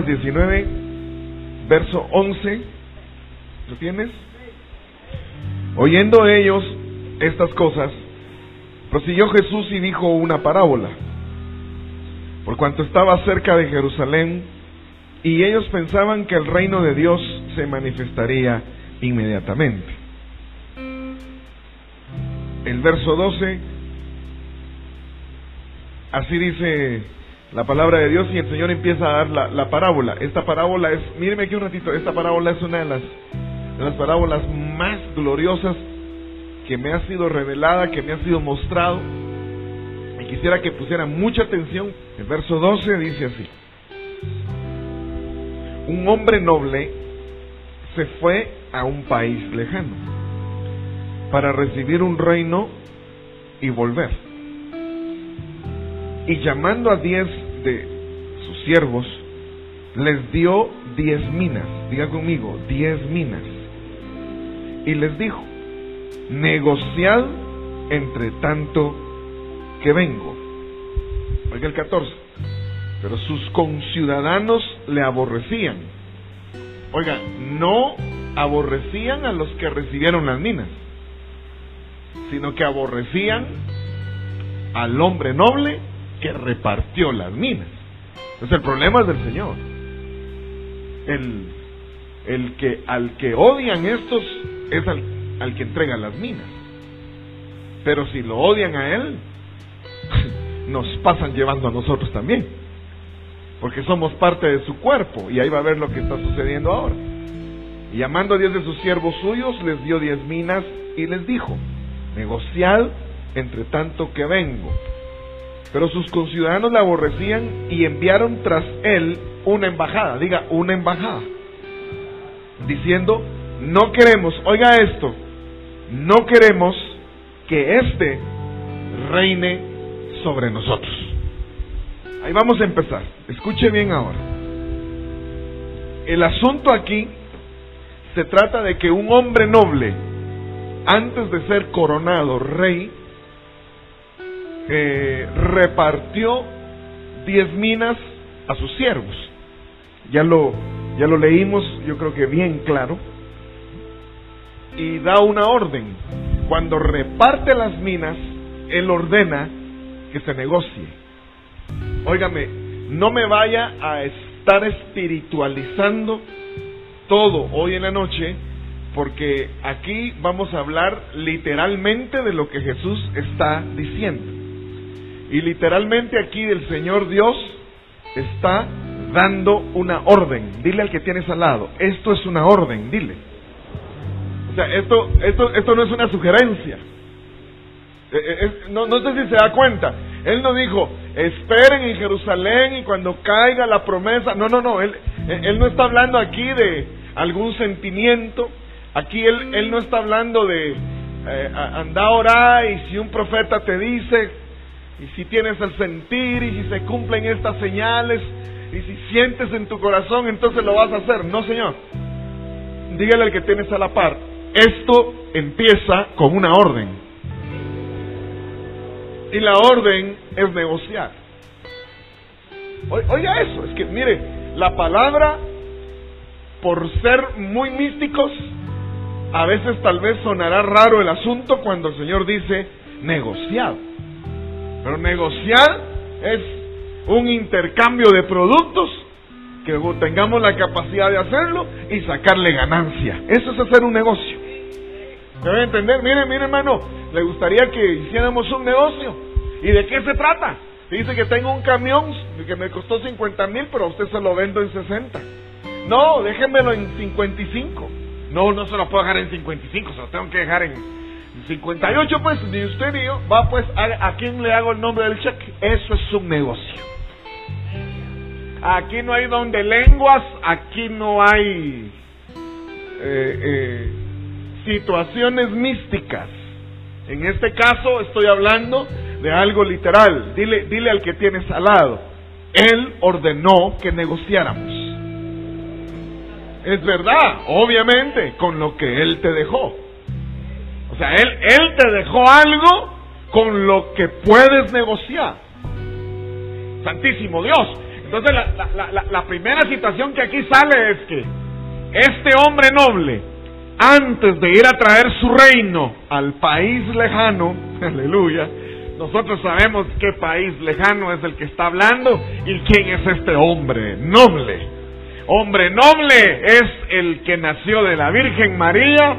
Vamos a Lucas 19, verso 11. ¿Lo tienes? Oyendo ellos estas cosas, prosiguió Jesús y dijo una parábola. Por cuanto estaba cerca de Jerusalén, y ellos pensaban que el reino de Dios se manifestaría inmediatamente. El verso 12, así dice la palabra de Dios y el Señor empieza a dar la, parábola. Esta parábola es, míreme aquí un ratito, esta parábola es una de las, de las parábolas más gloriosas que me ha sido revelada, que me ha sido mostrado. Y quisiera que pusieran mucha atención. El verso 12 dice así. Un hombre noble se fue a un país lejano para recibir un reino y volver. Y llamando a diez de sus siervos, les dio diez minas, diga conmigo, diez minas. Y les dijo, negociad entre tanto que vengo. Oiga el 14. Pero sus conciudadanos le aborrecían. Oiga, no aborrecían a los que recibieron las minas, sino que aborrecían al hombre noble que repartió las minas. Entonces el problema es del Señor. El, el que al que odian estos es al, al que entrega las minas. Pero si lo odian a él, nos pasan llevando a nosotros también. Porque somos parte de su cuerpo y ahí va a ver lo que está sucediendo ahora. Y llamando a diez de sus siervos suyos, les dio diez minas y les dijo, negociad entre tanto que vengo. Pero sus conciudadanos le aborrecían y enviaron tras él una embajada, diga, una embajada, diciendo, no queremos, oiga esto, no queremos que éste reine sobre nosotros. Ahí vamos a empezar. Escuche bien ahora. El asunto aquí se trata de que un hombre noble, antes de ser coronado rey, repartió diez minas a sus siervos. Ya lo, ya lo leímos, yo creo que bien claro. Y da una orden. Cuando reparte las minas, él ordena que se negocie. Óigame, no me vaya a estar espiritualizando todo hoy en la noche, porque aquí vamos a hablar literalmente de lo que Jesús está diciendo. Y literalmente aquí el Señor Dios está dando una orden. Dile al que tienes al lado, esto es una orden, dile. O sea, esto, esto, esto no es una sugerencia. Eh, eh, no, sé si se da cuenta. Él no dijo, esperen en Jerusalén y cuando caiga la promesa. No, no, no. Él, él no está hablando aquí de algún sentimiento. Aquí él, él no está hablando de eh, anda a orar y si un profeta te dice y si tienes el sentir y si se cumplen estas señales y si sientes en tu corazón entonces lo vas a hacer. No, Señor. Dígale al que tienes a la par. Esto empieza con una orden. Y la orden es negociar. Oiga eso, es que mire, la palabra, por ser muy místicos, a veces tal vez sonará raro el asunto cuando el Señor dice negociar. Pero negociar es un intercambio de productos que tengamos la capacidad de hacerlo y sacarle ganancia. Eso es hacer un negocio. ¿Me entender? Mire, mire hermano, le gustaría que hiciéramos un negocio. ¿Y de qué se trata? Dice que tengo un camión que me costó 50 mil, pero a usted se lo vendo en 60. No, déjenmelo en 55. No, no se lo puedo dejar en 55, se lo tengo que dejar en 58, pues, ni usted ni yo. Va, pues, ¿a, quién le hago el nombre del cheque? Eso es un negocio. Aquí no hay donde lenguas, aquí no hay eh, eh, situaciones místicas. En este caso estoy hablando de algo literal. Dile, dile al que tienes al lado. Él ordenó que negociáramos. Es verdad, obviamente, con lo que Él te dejó. Sea, Él, él te dejó algo con lo que puedes negociar. Santísimo Dios. Entonces la, primera situación que aquí sale es que este hombre noble, antes de ir a traer su reino al país lejano, aleluya, nosotros sabemos qué país lejano es el que está hablando y quién es este hombre noble. Hombre noble es el que nació de la Virgen María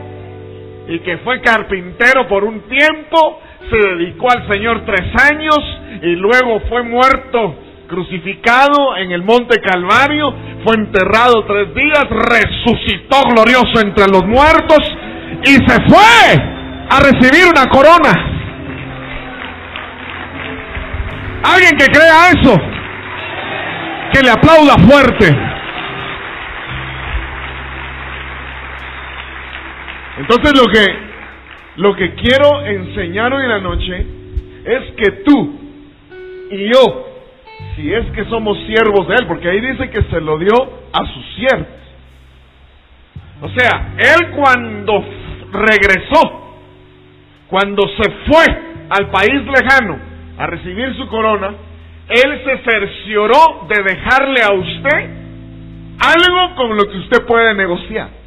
y que fue carpintero por un tiempo, se dedicó al Señor tres años y luego fue muerto crucificado en el monte Calvario, fue enterrado tres días, resucitó glorioso entre los muertos y se fue a recibir una corona. Alguien que crea eso, que le aplauda fuerte. Entonces lo que lo que quiero enseñar hoy en la noche es que tú y yo si es que somos siervos de Él, porque ahí dice que se lo dio a sus siervos. O sea, Él cuando regresó, cuando se fue al país lejano a recibir su corona, Él se cercioró de dejarle a usted algo con lo que usted puede negociar.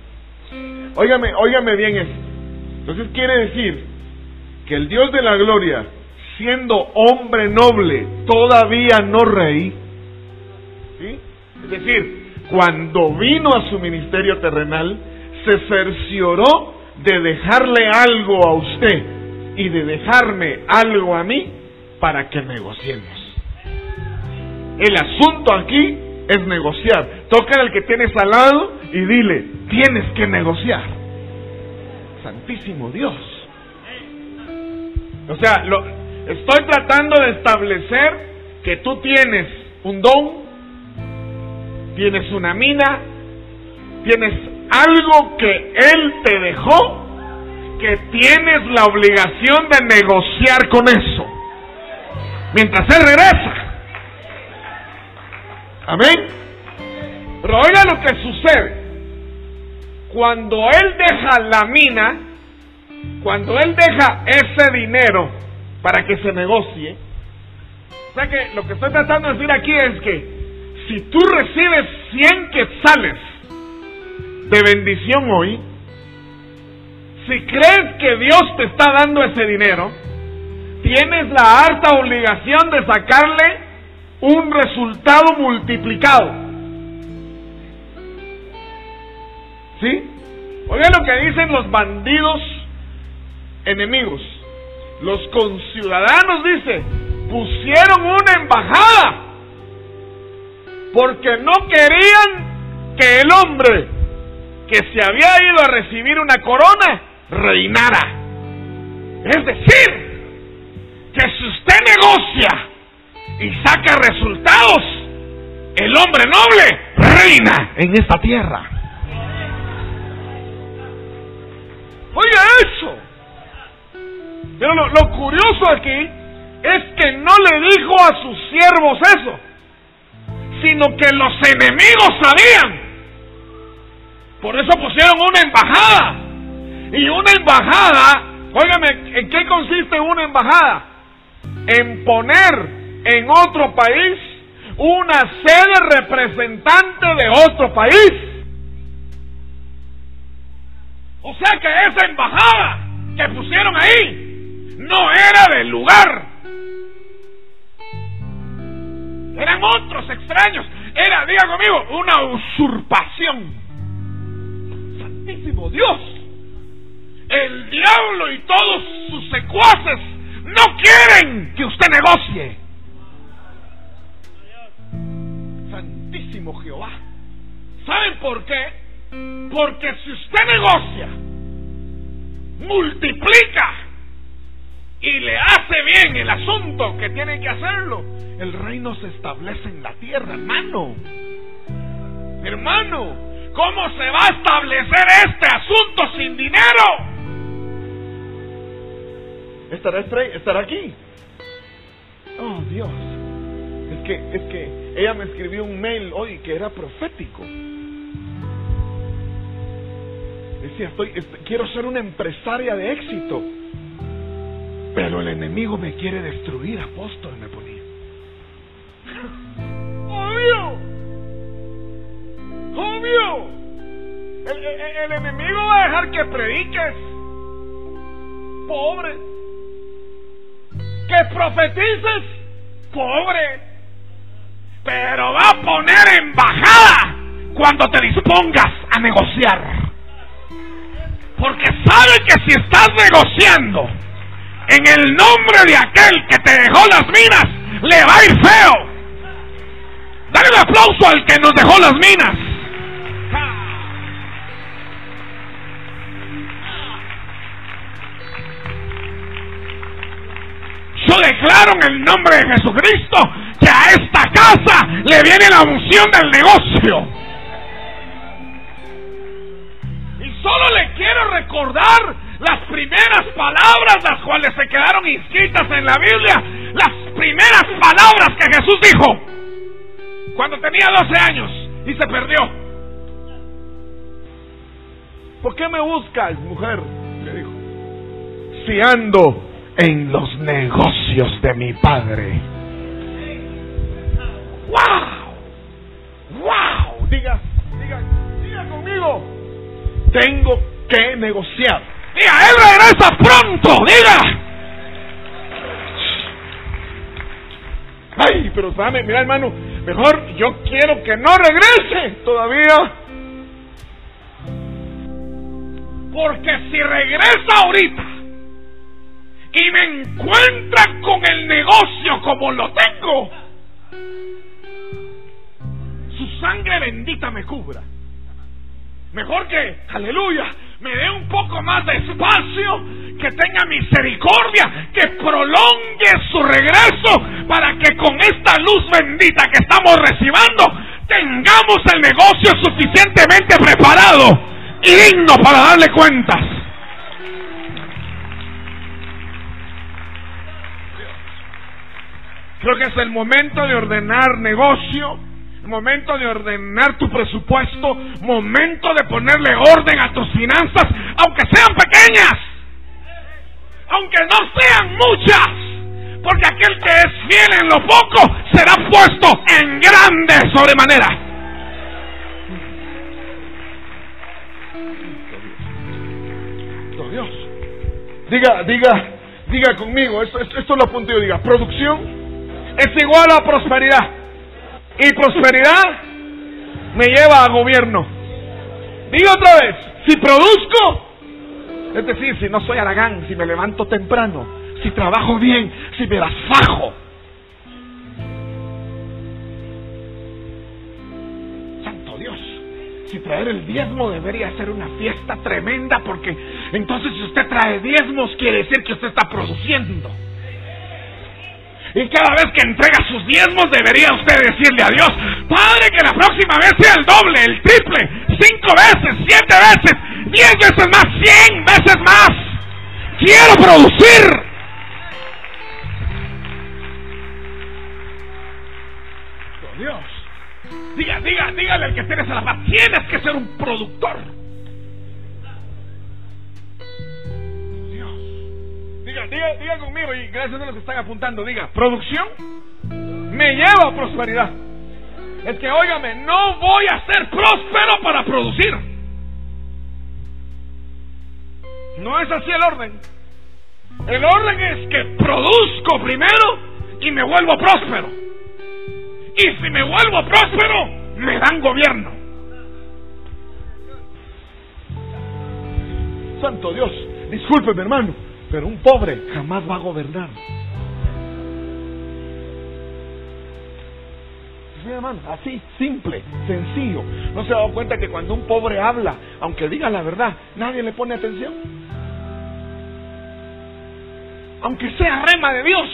Óigame, óigame bien esto. Entonces quiere decir que el Dios de la gloria siendo hombre noble, todavía no rey, ¿sí? es decir, cuando vino a su ministerio terrenal, se cercioró de dejarle algo a usted y de dejarme algo a mí para que negociemos. El asunto aquí es negociar. Toca al que tienes al lado y dile, tienes que negociar. Santísimo Dios. O sea, lo, Estoy tratando de establecer que tú tienes un don, tienes una mina, tienes algo que Él te dejó, que tienes la obligación de negociar con eso. Mientras Él regresa. Amén. Pero oiga lo que sucede. Cuando Él deja la mina, cuando Él deja ese dinero, para que se negocie. O sea que lo que estoy tratando de decir aquí es que si tú recibes 100 quetzales de bendición hoy, si crees que Dios te está dando ese dinero, tienes la harta obligación de sacarle un resultado multiplicado. ¿Sí? Oigan lo que dicen los bandidos enemigos los conciudadanos, dice, pusieron una embajada porque no querían que el hombre que se había ido a recibir una corona reinara. Es decir, que si usted negocia y saca resultados, el hombre noble reina en esta tierra. Pero lo, curioso aquí es que no le dijo a sus siervos eso, sino que los enemigos sabían. Por eso pusieron una embajada. Y una embajada, óigame, ¿en qué consiste una embajada? En poner en otro país una sede representante de otro país. O sea que esa embajada que pusieron ahí no era del lugar. Eran otros extraños. Era, diga conmigo, una usurpación. Santísimo Dios. El diablo y todos sus secuaces no quieren que usted negocie. Santísimo Jehová. ¿Saben por qué? Porque si usted negocia, multiplica y le hace bien el asunto que tiene que hacerlo, el reino se establece en la tierra, hermano. Hermano, ¿cómo se va a establecer este asunto sin dinero? ¿Estará, estará aquí? Oh Dios. Es que, es que ella me escribió un mail hoy que era profético. Decía, estoy, quiero ser una empresaria de éxito. Pero el enemigo me quiere destruir, apóstol, me ponía. ¡Oh, ¡Obvio! ¡Obvio! ¡Oh, el, el enemigo va a dejar que prediques. Pobre. Que profetices. Pobre. Pero va a poner embajada cuando te dispongas a negociar. Porque sabe que si estás negociando, en el nombre de aquel que te dejó las minas, le va a ir feo. Dale un aplauso al que nos dejó las minas. Yo declaro en el nombre de Jesucristo que a esta casa le viene la unción del negocio. Y solo le quiero recordar las primeras palabras, las cuales se quedaron inscritas en la Biblia, las primeras palabras que Jesús dijo cuando tenía 12 años y se perdió. ¿Por qué me buscas, mujer? Le dijo. Si ando en los negocios de mi padre. ¡Wow! ¡Wow! Diga, diga, diga conmigo. Tengo que negociar. Diga, él regresa pronto, diga. Ay, pero dame, mira hermano, mejor yo quiero que no regrese todavía. Porque si regresa ahorita y me encuentra con el negocio como lo tengo, su sangre bendita me cubra. Mejor que, aleluya, me dé un poco más de espacio, que tenga misericordia, que prolongue su regreso para que con esta luz bendita que estamos recibiendo tengamos el negocio suficientemente preparado y digno para darle cuentas. Creo que es el momento de ordenar negocio momento de ordenar tu presupuesto, momento de ponerle orden a tus finanzas, aunque sean pequeñas, aunque no sean muchas, porque aquel que es fiel en lo poco será puesto en grande sobremanera. Dios. Diga, diga, diga conmigo, esto, esto, esto lo apunto yo, diga, producción es igual a prosperidad. Y prosperidad me lleva a gobierno. Digo otra vez, si produzco, es decir, si no soy aragán, si me levanto temprano, si trabajo bien, si me las fajo. Santo Dios, si traer el diezmo debería ser una fiesta tremenda porque entonces si usted trae diezmos quiere decir que usted está produciendo. Y cada vez que entrega sus diezmos debería usted decirle a Dios, Padre, que la próxima vez sea el doble, el triple, cinco veces, siete veces, diez veces más, cien veces más. Quiero producir. Dios. Diga, diga, dígale al que tienes a la paz, tienes que ser un productor. Diga, conmigo y gracias a los que están apuntando, diga, producción me lleva a prosperidad. Es que, óigame, no voy a ser próspero para producir. No es así el orden. El orden es que produzco primero y me vuelvo próspero. Y si me vuelvo próspero, me dan gobierno. Santo Dios, discúlpeme hermano, pero un pobre jamás va a gobernar. Hermano, así, simple, sencillo. ¿No se ha dado cuenta que cuando un pobre habla, aunque diga la verdad, nadie le pone atención? Aunque sea rema de Dios.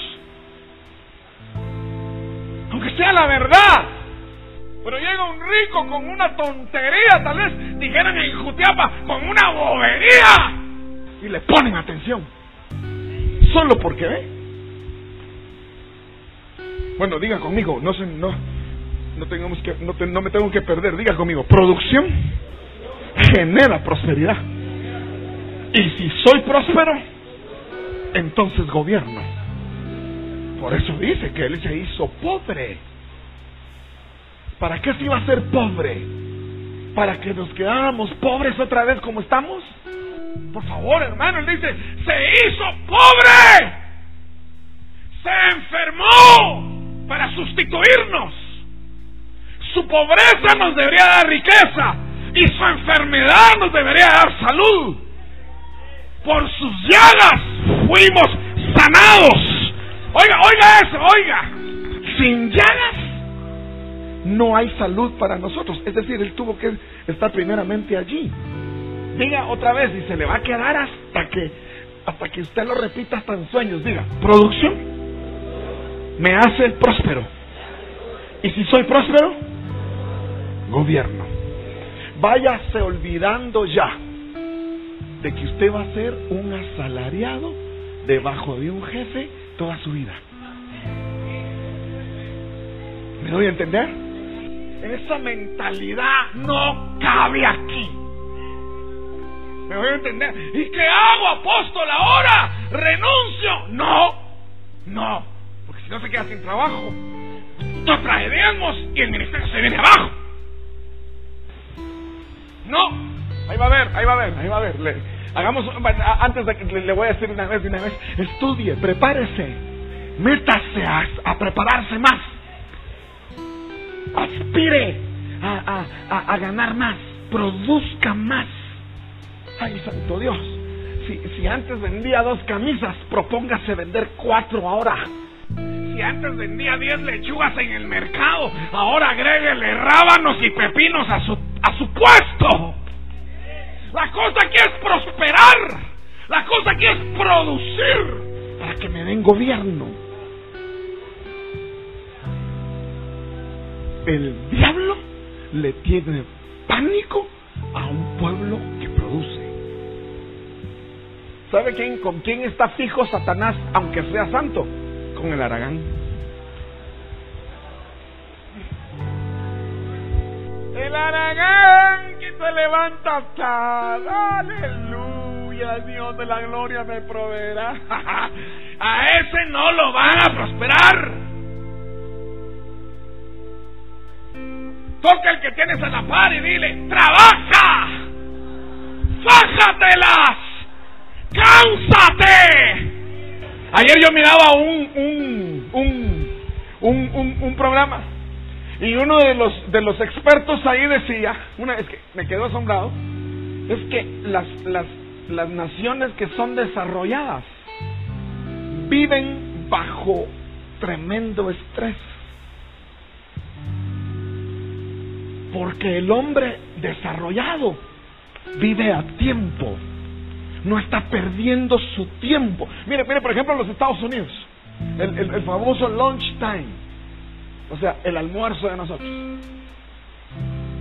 Aunque sea la verdad. Pero llega un rico con una tontería, tal vez dijeran en Jutiapa, con una bobería. Y le ponen atención solo porque ve. Bueno, diga conmigo, no se, no, no tengamos que, no, no me tengo que perder. Diga conmigo, producción genera prosperidad. Y si soy próspero, entonces gobierno. Por eso dice que él se hizo pobre. ¿Para qué se iba a ser pobre? para que nos quedáramos pobres otra vez como estamos? Por favor, hermano, él dice, se hizo pobre. Se enfermó para sustituirnos. Su pobreza nos debería dar riqueza y su enfermedad nos debería dar salud. Por sus llagas fuimos sanados. Oiga, oiga eso, oiga. Sin llagas no hay salud para nosotros. Es decir, Él tuvo que estar primeramente allí. Diga otra vez y se le va a quedar hasta que hasta que usted lo repita hasta en sueños. Diga, producción me hace próspero. Y si soy próspero, gobierno. Váyase olvidando ya de que usted va a ser un asalariado debajo de un jefe toda su vida. ¿Me doy a entender? Esa mentalidad no cabe aquí. ¿Me voy a entender? ¿Y qué hago, apóstol, ahora? ¿Renuncio? No, no, porque si no se queda sin trabajo. Nos traeremos y el ministerio se viene abajo. No, ahí va a ver, ahí va a ver, ahí va a ver. hagamos, antes de que le, voy a decir una vez, una vez, estudie, prepárese, métase a, a prepararse más aspire a, a, a, ganar más, produzca más. Ay, santo Dios, si, si antes vendía dos camisas, propóngase vender cuatro ahora. Si antes vendía diez lechugas en el mercado, ahora agréguele rábanos y pepinos a su, a su puesto. La cosa aquí es prosperar. La cosa aquí es producir para que me den gobierno. el diablo le tiene pánico a un pueblo ¿Sabe quién, con quién está fijo Satanás, aunque sea santo? Con el Aragán. El Aragán que se levanta hasta. Aleluya, Dios de la gloria me proveerá. a ese no lo van a prosperar. Toca el que tienes a y dile, trabaja, fájatelas, cánsate. Ayer yo miraba un, un, un, un, un, programa y uno de los, de los expertos ahí decía, una vez que me quedó asombrado, es que las, las, las naciones que son desarrolladas viven bajo tremendo estrés. Porque el hombre desarrollado vive a tiempo. No está perdiendo su tiempo. Mire, mire, por ejemplo, en los Estados Unidos. El, el, famoso lunch time. O sea, el almuerzo de nosotros.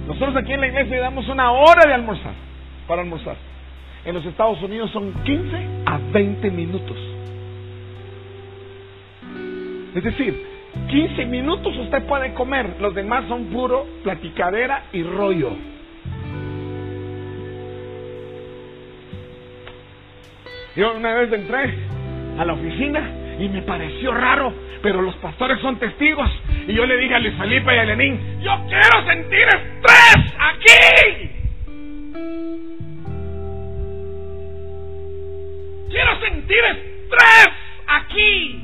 Nosotros aquí en la iglesia damos una hora de almorzar. Para almorzar. En los Estados Unidos son 15 a 20 minutos. Es decir, 15 minutos usted puede comer, los demás son puro platicadera y rollo. Yo una vez entré a la oficina y me pareció raro, pero los pastores son testigos. Y yo le dije a Luis Felipe y a Lenín, yo quiero sentir estrés aquí. Quiero sentir estrés aquí.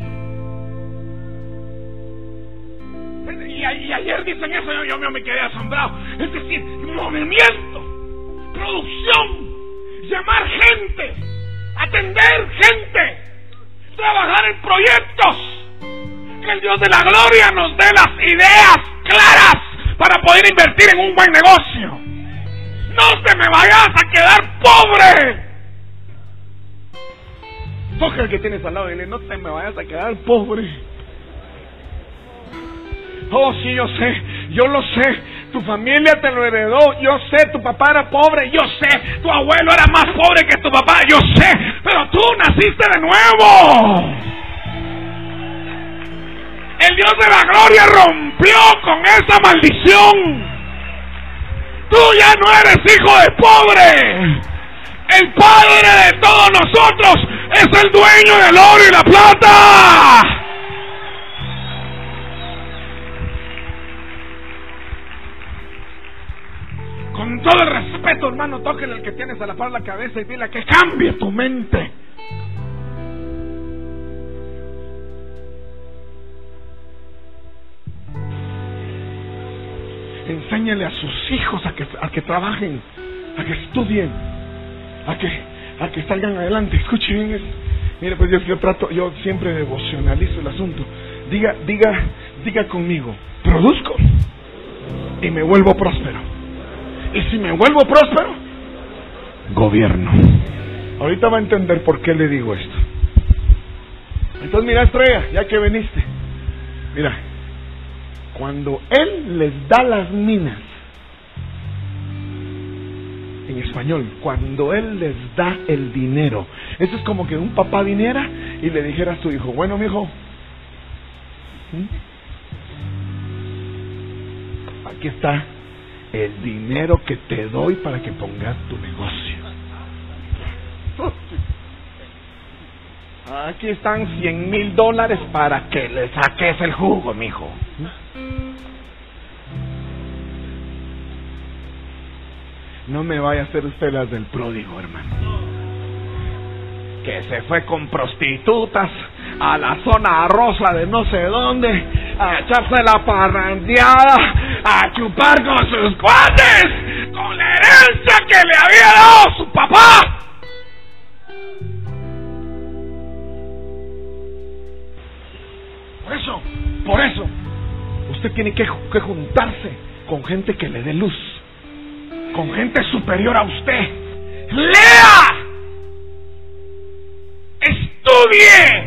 y, ayer dicen eso, yo, yo me quedé asombrado. Es decir, movimiento, producción, llamar gente, atender gente, trabajar en proyectos. Que el Dios de la gloria nos dé las ideas claras para poder invertir en un buen negocio. No te me vayas a quedar pobre. Toca el que tienes al lado y dile, no te me vayas a quedar pobre. Oh, sí, yo sé, yo lo sé. Tu familia te lo heredó, yo sé, tu papá era pobre, yo sé, tu abuelo era más pobre que tu papá, yo sé, pero tú naciste de nuevo. El Dios de la gloria rompió con esa maldición. Tú ya no eres hijo de pobre. El Padre de todos nosotros es el dueño del oro y la plata. Todo el respeto, hermano, tóquele el que tienes a la par la cabeza y dile que cambie tu mente. Enséñale a sus hijos a que, a que trabajen, a que estudien, a que, a que salgan adelante. Escuche bien Mire, pues yo, yo trato, yo siempre devocionalizo el asunto. Diga, diga, diga conmigo, produzco y me vuelvo próspero. Y si me vuelvo próspero, gobierno. Ahorita va a entender por qué le digo esto. Entonces mira, estrella, ya que veniste, mira, cuando Él les da las minas, en español, cuando Él les da el dinero, eso es como que un papá viniera y le dijera a su hijo, bueno, mi hijo, aquí está el dinero que te doy para que pongas tu negocio. Aquí están cien mil dólares para que le saques el jugo, mijo. No me vaya a hacer usted las del pródigo, hermano. Que se fue con prostitutas a la zona rosa de no sé dónde, a echarse la parrandeada, a chupar con sus cuates, con la herencia que le había dado su papá. Por eso, por eso, usted tiene que, que juntarse con gente que le dé luz con gente superior a usted. Lea, estudie,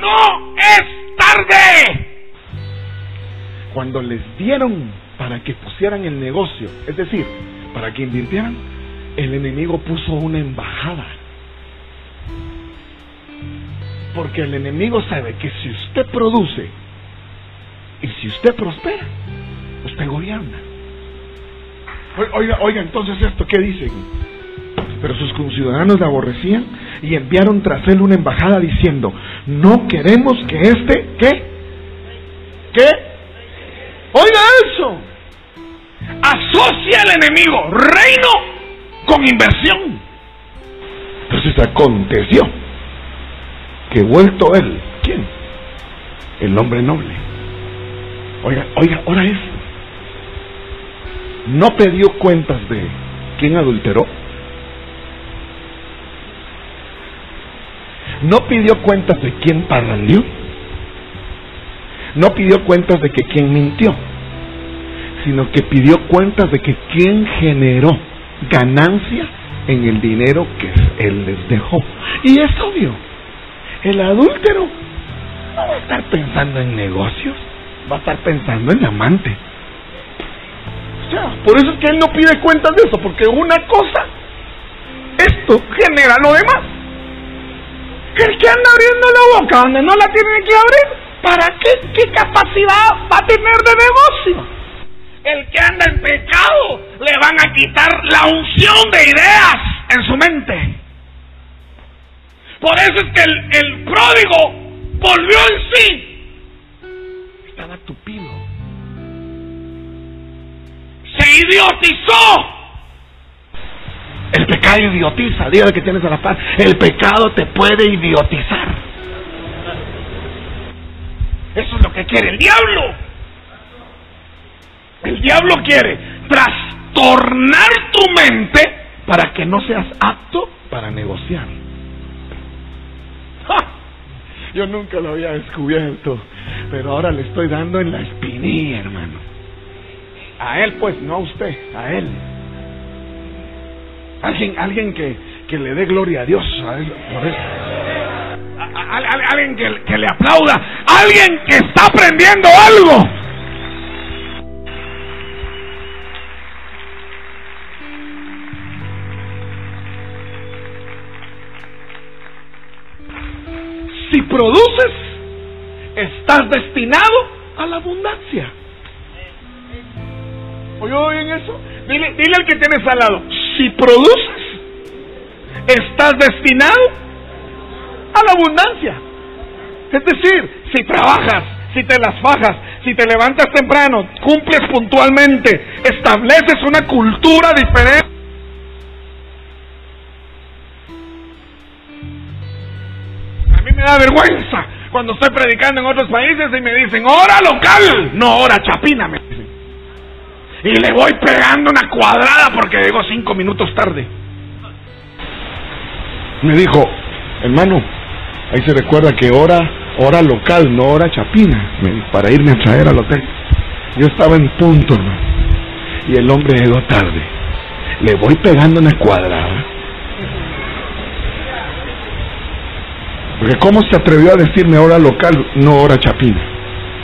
no es tarde. Cuando les dieron para que pusieran el negocio, es decir, para que invirtieran, el enemigo puso una embajada porque el enemigo sabe que si usted produce y si usted prospera, usted gobierna. Oiga, oiga, entonces esto, ¿qué dicen? Pero sus conciudadanos le aborrecían y enviaron tras él una embajada diciendo, no queremos que este, ¿qué? ¿Qué? Oiga eso. Asocia al enemigo reino con inversión. Entonces aconteció que vuelto él, ¿quién? El hombre noble. Oiga, oiga, ahora es. No pidió cuentas de quién adulteró. No pidió cuentas de quién parrandió. No pidió cuentas de que quién mintió. Sino que pidió cuentas de que quién generó ganancia en el dinero que él les dejó. Y es obvio el adúltero no va a estar pensando en negocios, va a estar pensando en amante. O sea, por eso es que él no pide cuentas de eso, porque una cosa, esto genera lo demás. El que anda abriendo la boca donde no la tiene que abrir, ¿para qué? ¿Qué capacidad va a tener de negocio? El que anda en pecado, le van a quitar la unción de ideas en su mente. Por eso es que el, el pródigo volvió en sí. Estaba tupido. Se idiotizó. El pecado idiotiza. Dígale que tienes a la paz. El pecado te puede idiotizar. Eso es lo que quiere el diablo. El diablo quiere trastornar tu mente para que no seas apto para negociar. Yo nunca lo había descubierto, pero ahora le estoy dando en la espinilla, hermano. A él, pues, no a usted, a él. Alguien, alguien que, que le dé gloria a Dios, él, por eso. alguien que, que le aplauda, alguien que está aprendiendo algo. Si produces, estás destinado a la abundancia. ¿Oye bien eso? Dile, dile al que tienes al lado, si produces, estás destinado a la abundancia. Es decir, si trabajas, si te las fajas, si te levantas temprano, cumples puntualmente, estableces una cultura diferente. A mí me da vergüenza cuando estoy predicando en otros países y me dicen, hora local, no hora chapina, me dicen. Y le voy pegando una cuadrada porque llego cinco minutos tarde. Me dijo, hermano, ahí se recuerda que hora, hora local, no hora chapina, para irme a traer al hotel. Yo estaba en punto, hermano. Y el hombre llegó tarde. Le voy pegando una cuadrada. Porque ¿cómo se atrevió a decirme hora local, no hora chapina?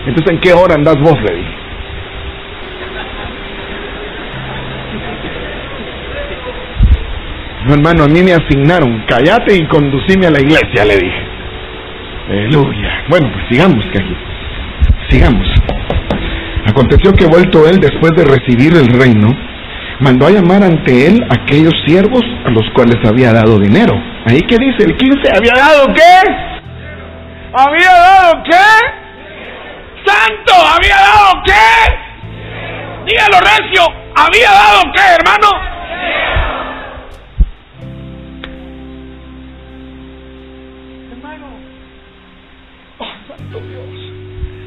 Entonces, ¿en qué hora andas vos, le? No, hermano, a mí me asignaron, callate y conducime a la iglesia, le dije. Aleluya. Bueno, pues sigamos, que. Sigamos. Aconteció que vuelto él después de recibir el reino, mandó a llamar ante él aquellos siervos a los cuales había dado dinero. Ahí que dice el 15, ¿había dado qué? ¿Había dado qué? Santo, ¿había dado qué? Dígalo recio, ¿había dado qué, hermano?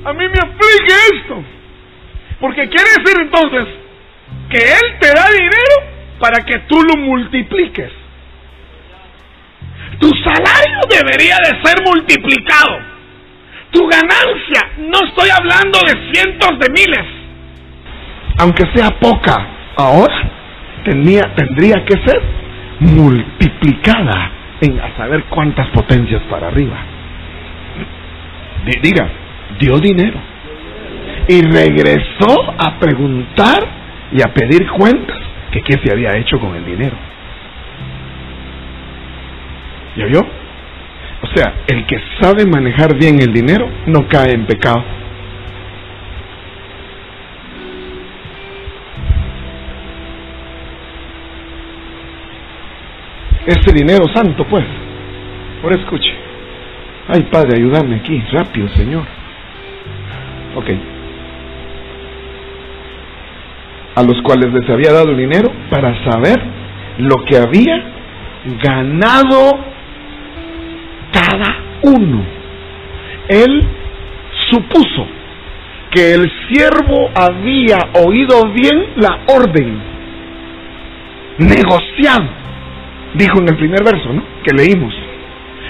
A mí me aflige esto. Porque quiere decir entonces que Él te da dinero para que tú lo multipliques. Tu salario debería de ser multiplicado. Tu ganancia, no estoy hablando de cientos de miles. Aunque sea poca, ahora tendría que ser multiplicada en a saber cuántas potencias para arriba. Diga, dio dinero. Y regresó a preguntar y a pedir cuentas que qué se había hecho con el dinero. ¿Ya vio? O sea, el que sabe manejar bien el dinero no cae en pecado. Ese dinero santo, pues. Ahora escuche. Ay, Padre, ayúdame aquí, rápido, Señor. Ok. A los cuales les había dado dinero para saber lo que había ganado cada uno. Él supuso que el siervo había oído bien la orden, negociado, dijo en el primer verso, ¿no? Que leímos.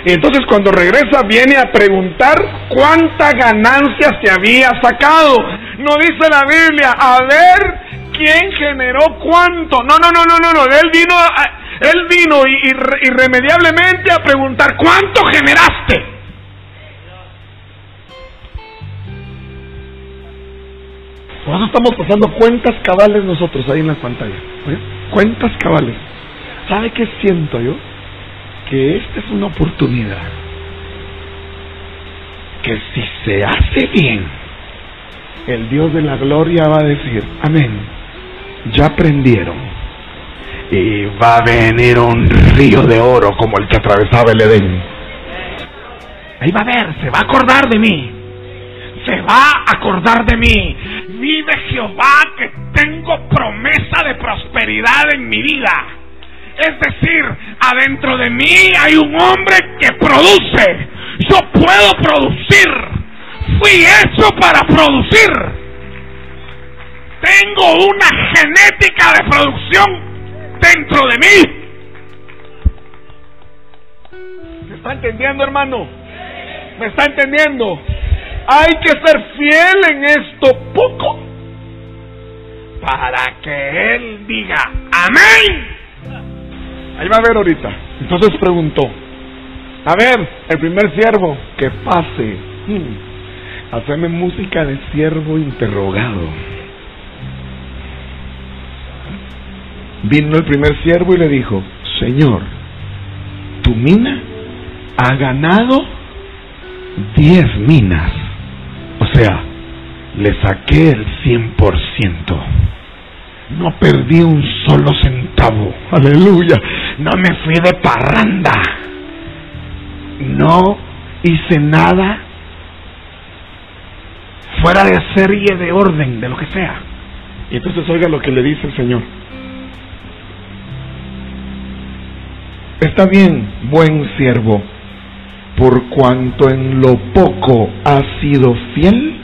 Y entonces cuando regresa viene a preguntar cuánta ganancia se había sacado. No dice la Biblia, a ver quién generó cuánto. No, no, no, no, no, no. Él vino, él vino irremediablemente a preguntar cuánto generaste. Por estamos pasando cuentas cabales nosotros ahí en las pantallas. Cuentas cabales. ¿Sabe qué siento yo? Que esta es una oportunidad que si se hace bien, el Dios de la gloria va a decir, amén, ya aprendieron. Y va a venir un río de oro como el que atravesaba el Edén. Ahí va a ver, se va a acordar de mí. Se va a acordar de mí. Vive Jehová que tengo promesa de prosperidad en mi vida es decir, adentro de mí hay un hombre que produce. Yo puedo producir. Fui hecho para producir. Tengo una genética de producción dentro de mí. ¿Me está entendiendo, hermano? ¿Me está entendiendo? Hay que ser fiel en esto poco para que Él diga amén Ahí va a ver ahorita. Entonces preguntó, a ver, el primer siervo, que pase. Hmm. Haceme música de siervo interrogado. Vino el primer siervo y le dijo, Señor, tu mina ha ganado diez minas. O sea, le saqué el cien por ciento. No perdí un solo centavo. Aleluya. No me fui de parranda. No hice nada fuera de serie, de orden, de lo que sea. Y entonces oiga lo que le dice el Señor. Está bien, buen siervo, por cuanto en lo poco has sido fiel,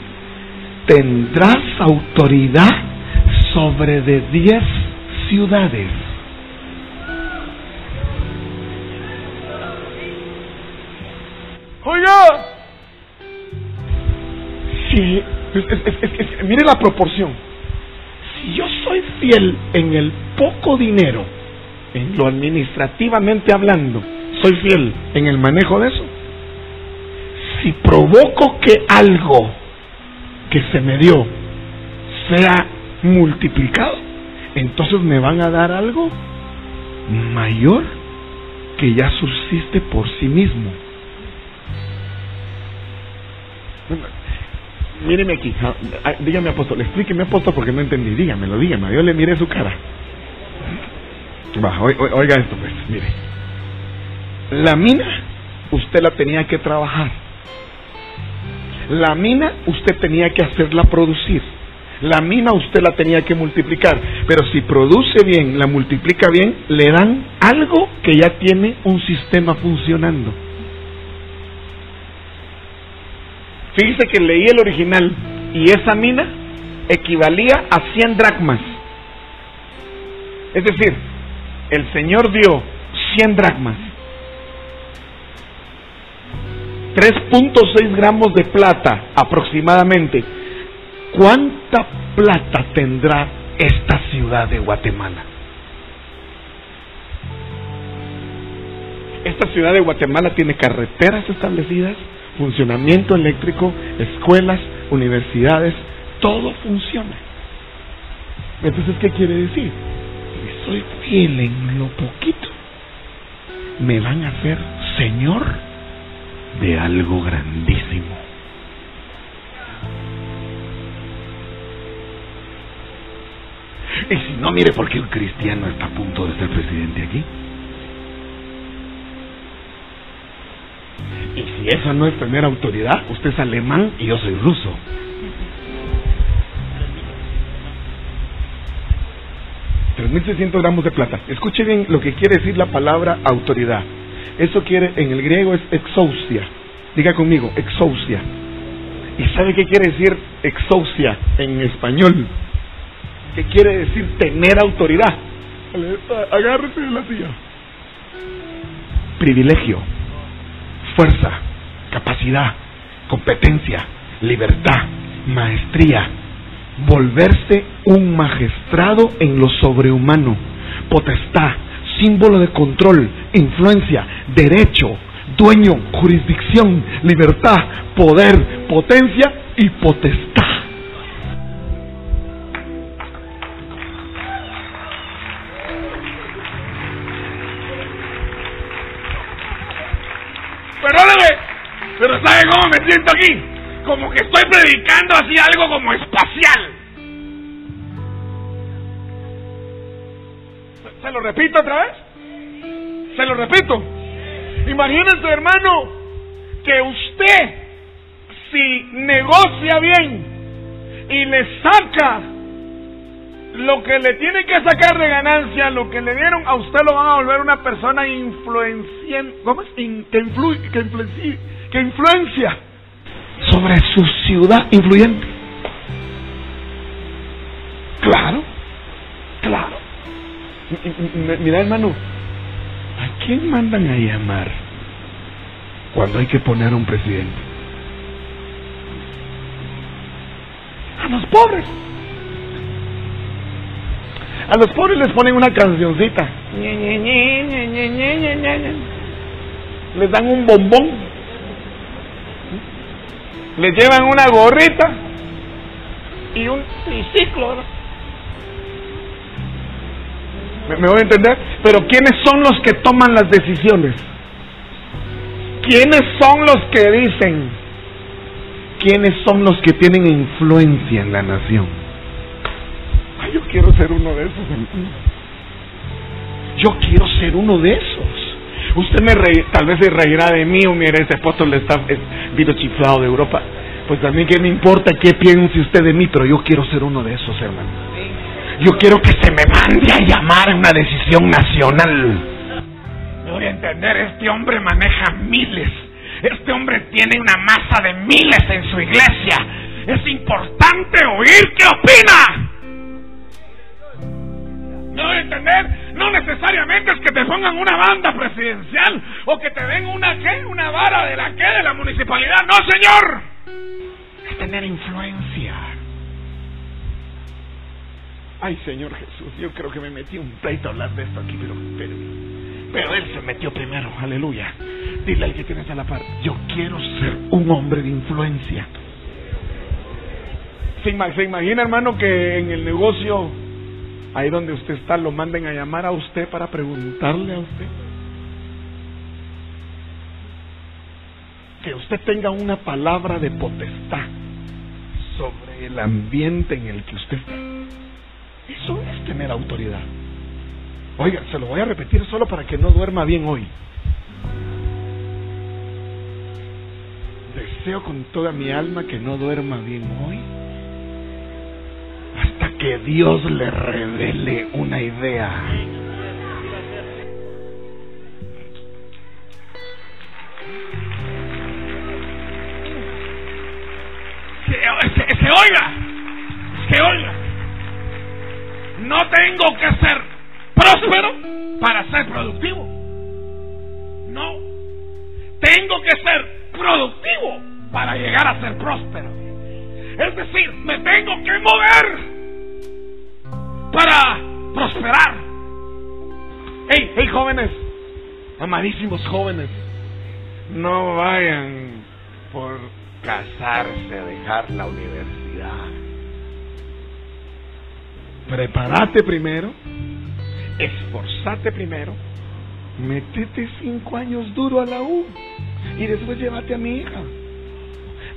tendrás autoridad sobre de diez ciudades. Oiga, si, mire la proporción. Si yo soy fiel en el poco dinero, en lo administrativamente hablando, soy fiel en el manejo de eso. Si provoco que algo que se me dio sea multiplicado, entonces me van a dar algo mayor que ya subsiste por sí mismo. Míreme aquí, ah, dígame apóstol, explíqueme apóstol porque no entendí, dígamelo, dígame, yo le miré su cara. oiga esto pues, mire. La mina, usted la tenía que trabajar. La mina, usted tenía que hacerla producir. La mina usted la tenía que multiplicar, pero si produce bien, la multiplica bien, le dan algo que ya tiene un sistema funcionando. Fíjese que leí el original y esa mina equivalía a 100 dracmas. Es decir, el Señor dio 100 dracmas. 3.6 gramos de plata aproximadamente ¿Cuánta plata tendrá esta ciudad de Guatemala? Esta ciudad de Guatemala tiene carreteras establecidas, funcionamiento eléctrico, escuelas, universidades, todo funciona. Entonces, ¿qué quiere decir? Si soy fiel en lo poquito, me van a hacer Señor de algo grandísimo. Y si no, mire por qué un cristiano está a punto de ser presidente aquí. Y si esa no es tener autoridad, usted es alemán y yo soy ruso. $3.600 gramos de plata. Escuche bien lo que quiere decir la palabra autoridad. Eso quiere, en el griego es exousia. Diga conmigo, exousia. ¿Y sabe qué quiere decir exousia en español? ¿Qué quiere decir tener autoridad. Agárrese de la silla. Privilegio, fuerza, capacidad, competencia, libertad, maestría, volverse un magistrado en lo sobrehumano, potestad, símbolo de control, influencia, derecho, dueño, jurisdicción, libertad, poder, potencia y potestad. Pero ¿sabe cómo me siento aquí? Como que estoy predicando así algo como espacial. ¿Se lo repito otra vez? Se lo repito. Imagínense, hermano, que usted, si negocia bien y le saca lo que le tiene que sacar de ganancia, lo que le dieron, a usted lo van a volver una persona influenciante, que, influye, que, influencia, que influencia sobre su ciudad influyente. Claro, claro. Mira, hermano, ¿a quién mandan a llamar cuando hay que poner un presidente? A los pobres. A los pobres les ponen una cancioncita. Les dan un bombón. Les llevan una gorrita y un triciclo. ¿Me, ¿Me voy a entender? Pero ¿quiénes son los que toman las decisiones? ¿Quiénes son los que dicen? ¿Quiénes son los que tienen influencia en la nación? Yo quiero ser uno de esos. Yo quiero ser uno de esos. Usted me tal vez se reirá de mí o mire, ese apóstol está vino chiflado de Europa. Pues a mí que me importa qué piense usted de mí, pero yo quiero ser uno de esos, hermano. Yo quiero que se me mande a llamar en una decisión nacional. Voy a entender, este hombre maneja miles. Este hombre tiene una masa de miles en su iglesia. Es importante oír qué opina. ¿Me voy a entender? No necesariamente es que te pongan una banda presidencial o que te den una qué, una vara de la qué, de la municipalidad. No, señor. Es tener influencia. Ay, Señor Jesús, yo creo que me metí un pleito a hablar de esto aquí, pero, pero, pero Él se metió primero, aleluya. Dile al que tienes a la par, yo quiero ser un hombre de influencia. ¿Se, imagina, hermano, que en el negocio, ahí donde usted está, lo manden a llamar a usted para preguntarle a usted? Que usted tenga una palabra de potestad sobre el ambiente en el que usted está. Eso es tener autoridad. Oiga, se lo voy a repetir solo para que no duerma bien hoy. Deseo con toda mi alma que no duerma bien hoy que Dios le revele una idea. Que, se oiga, que oiga. No tengo que ser próspero para ser productivo. No. Tengo que ser productivo para llegar a ser próspero. Es decir, me tengo que mover para prosperar. Hey, hey jóvenes, amadísimos jóvenes, no vayan por casarse dejar la universidad prepárate primero, esforzate primero, metete cinco años duro a la U y después llévate a mi hija.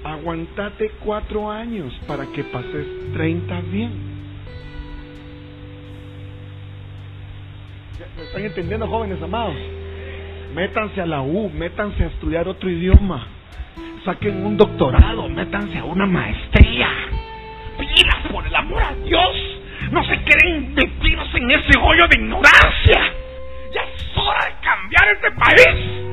Aguantate cuatro años para que pases treinta bien. ¿Me están entendiendo, jóvenes amados? Métanse a la U, métanse a estudiar otro idioma, saquen un doctorado, métanse a una maestría. Pilas por el amor a Dios. No se queden metidos en ese hoyo de ignorancia. Ya es hora de cambiar este país.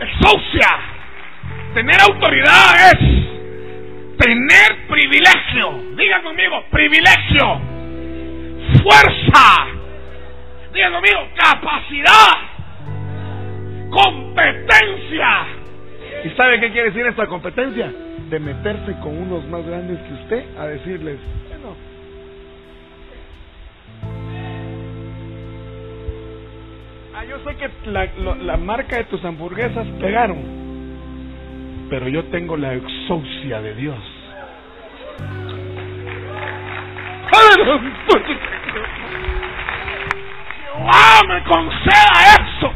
Exocia. Tener autoridad es tener privilegio. Diga conmigo, privilegio. Fuerza. Diga conmigo, capacidad competencia. ¿Y sabe qué quiere decir esta competencia? De meterse con unos más grandes que usted a decirles, bueno, ah, yo sé que la, la marca de tus hamburguesas pegaron, pero yo tengo la exousia de Dios. ¡Ah, me conceda eso!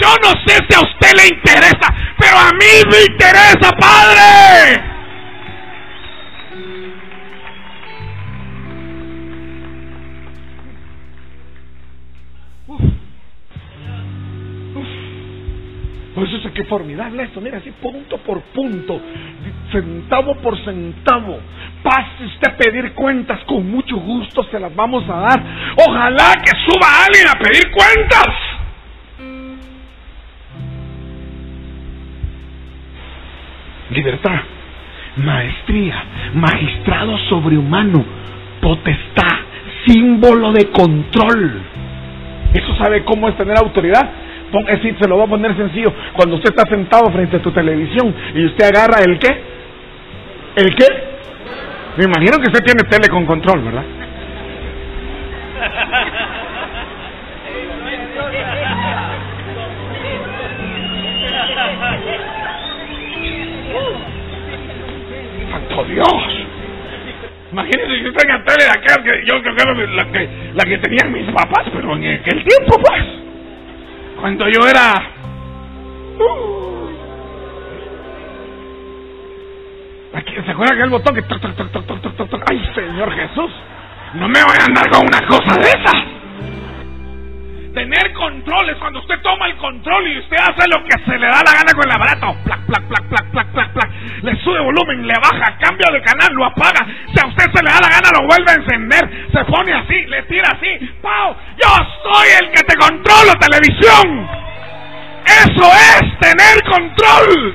Yo no sé si a usted le interesa, pero a mí me interesa, Padre. Pues eso es que formidable esto, mira, así punto por punto, centavo por centavo. Pase usted a pedir cuentas, con mucho gusto se las vamos a dar. Ojalá que suba alguien a pedir cuentas. libertad, maestría, magistrado sobrehumano, potestad, símbolo de control. ¿Eso sabe cómo es tener autoridad? Es decir, se lo voy a poner sencillo. Cuando usted está sentado frente a tu televisión y usted agarra el qué? ¿El qué? Me imagino que usted tiene tele con control, ¿verdad? Dios. Imagínense si usted en tele de aquella que yo creo que era la que, la que tenían mis papás, pero en aquel tiempo, pues. Cuando yo era. Uh, ¿Se acuerda que el botón que toc, toc, toc, toc, toc, toc, ¡Ay, Señor Jesús! No me voy a andar con una cosa de esas. Tener control es cuando usted toma el control y usted hace lo que se le da la gana con el aparato. Plac, plac, plac, plac, plac, plac, plac. Le sube volumen, le baja, cambia de canal, lo apaga. Si a usted se le da la gana, lo vuelve a encender. Se pone así, le tira así. ¡Pau! Yo soy el que te controlo, televisión. Eso es tener control.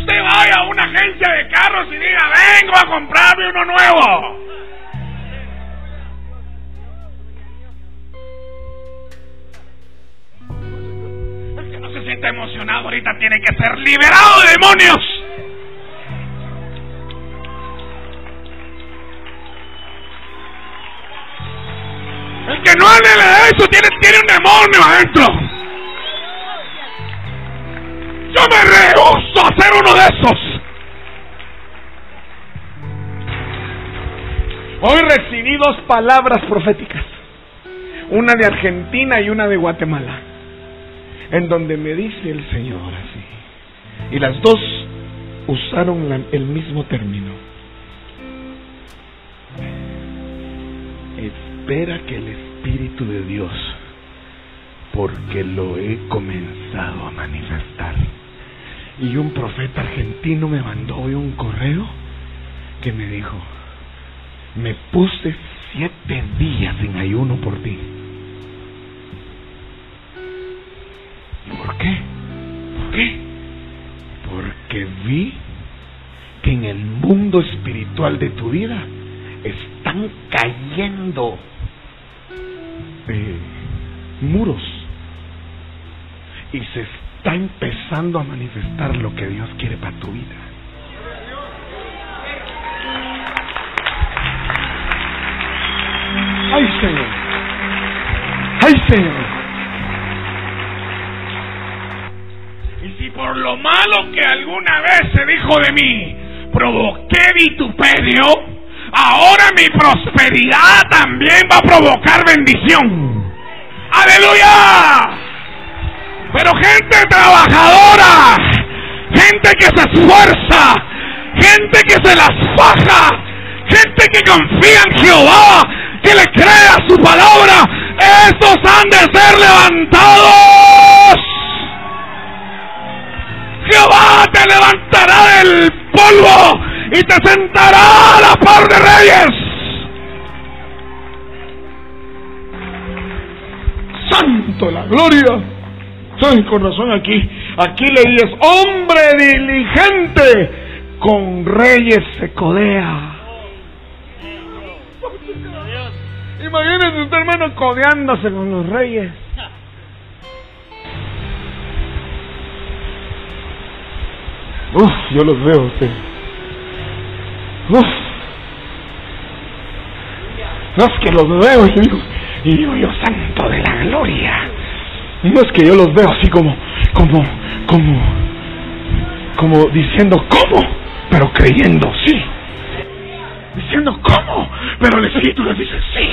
Usted vaya a una agencia de carros y diga, vengo a comprarme uno nuevo. Sienta emocionado ahorita tiene que ser liberado de demonios. El que no anhela eso tiene, tiene un demonio adentro. Yo me rehuso a ser uno de esos. Hoy recibí dos palabras proféticas, una de Argentina y una de Guatemala, en donde me dice el Señor así, y las dos usaron el mismo término. Espera que el Espíritu de Dios, porque lo he comenzado a manifestar y un profeta argentino me mandó hoy un correo que me dijo, me puse siete días en ayuno por ti. ¿Por qué? ¿Por qué? Porque vi que en el mundo espiritual de tu vida están cayendo eh, muros y se está empezando a manifestar lo que Dios quiere para tu vida. Ay, Señor. Ay, Señor. Por lo malo que alguna vez se dijo de mí, provoqué vituperio, ahora mi prosperidad también va a provocar bendición. Aleluya. Pero gente trabajadora, gente que se esfuerza, gente que se las faja, gente que confía en Jehová, que le cree a su palabra, estos han de ser levantados. Te levantará del polvo y te sentará a la par de reyes. Santo la gloria. Ay, con razón aquí, aquí leíes, hombre diligente, con reyes se codea. Imagínense usted, hermano, codeándose con los reyes. Uf, yo los veo usted. Uf. No es que los veo y digo, y digo yo, santo de la gloria. No es que yo los veo así como, como, como, como diciendo, ¿cómo? Pero creyendo, sí. Diciendo, ¿cómo? Pero el Espíritu les dice, sí.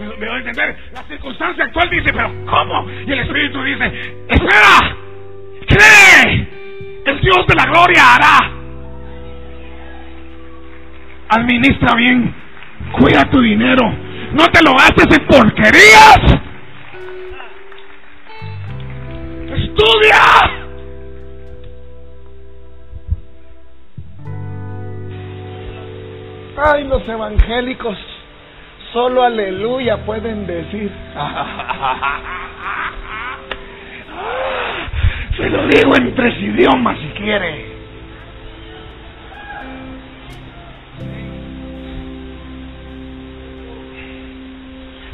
Me, me a entender. La circunstancia actual dice, pero ¿cómo? Y el Espíritu dice, espera, cree. El Dios de la gloria hará. Administra bien. Cuida tu dinero. No te lo gastes en porquerías. estudia. Ay, los evangélicos, solo aleluya pueden decir. Se lo digo en tres idiomas si quiere.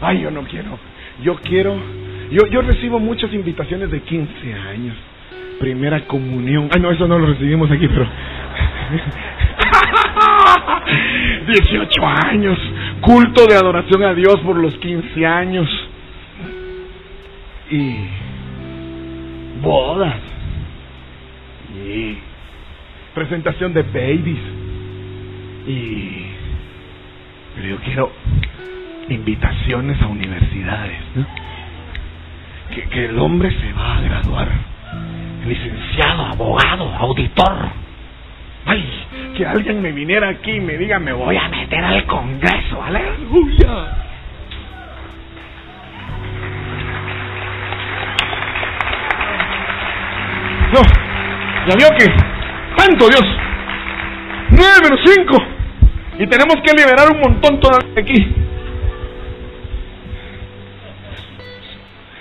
Ay, yo no quiero. Yo quiero yo, yo recibo muchas invitaciones de 15 años. Primera comunión. Ay, no, eso no lo recibimos aquí, pero... 18 años. Culto de adoración a Dios por los 15 años. Y... Bodas. Y... Presentación de babies. Y... Pero yo quiero invitaciones a universidades, ¿no? que, el hombre se va a graduar. Licenciado, abogado, auditor. Ay, que alguien me viniera aquí y me diga, me voy a meter al Congreso. Aleluya. Ya vio que, tanto Dios, nueve menos cinco, y tenemos que liberar un montón todavía aquí.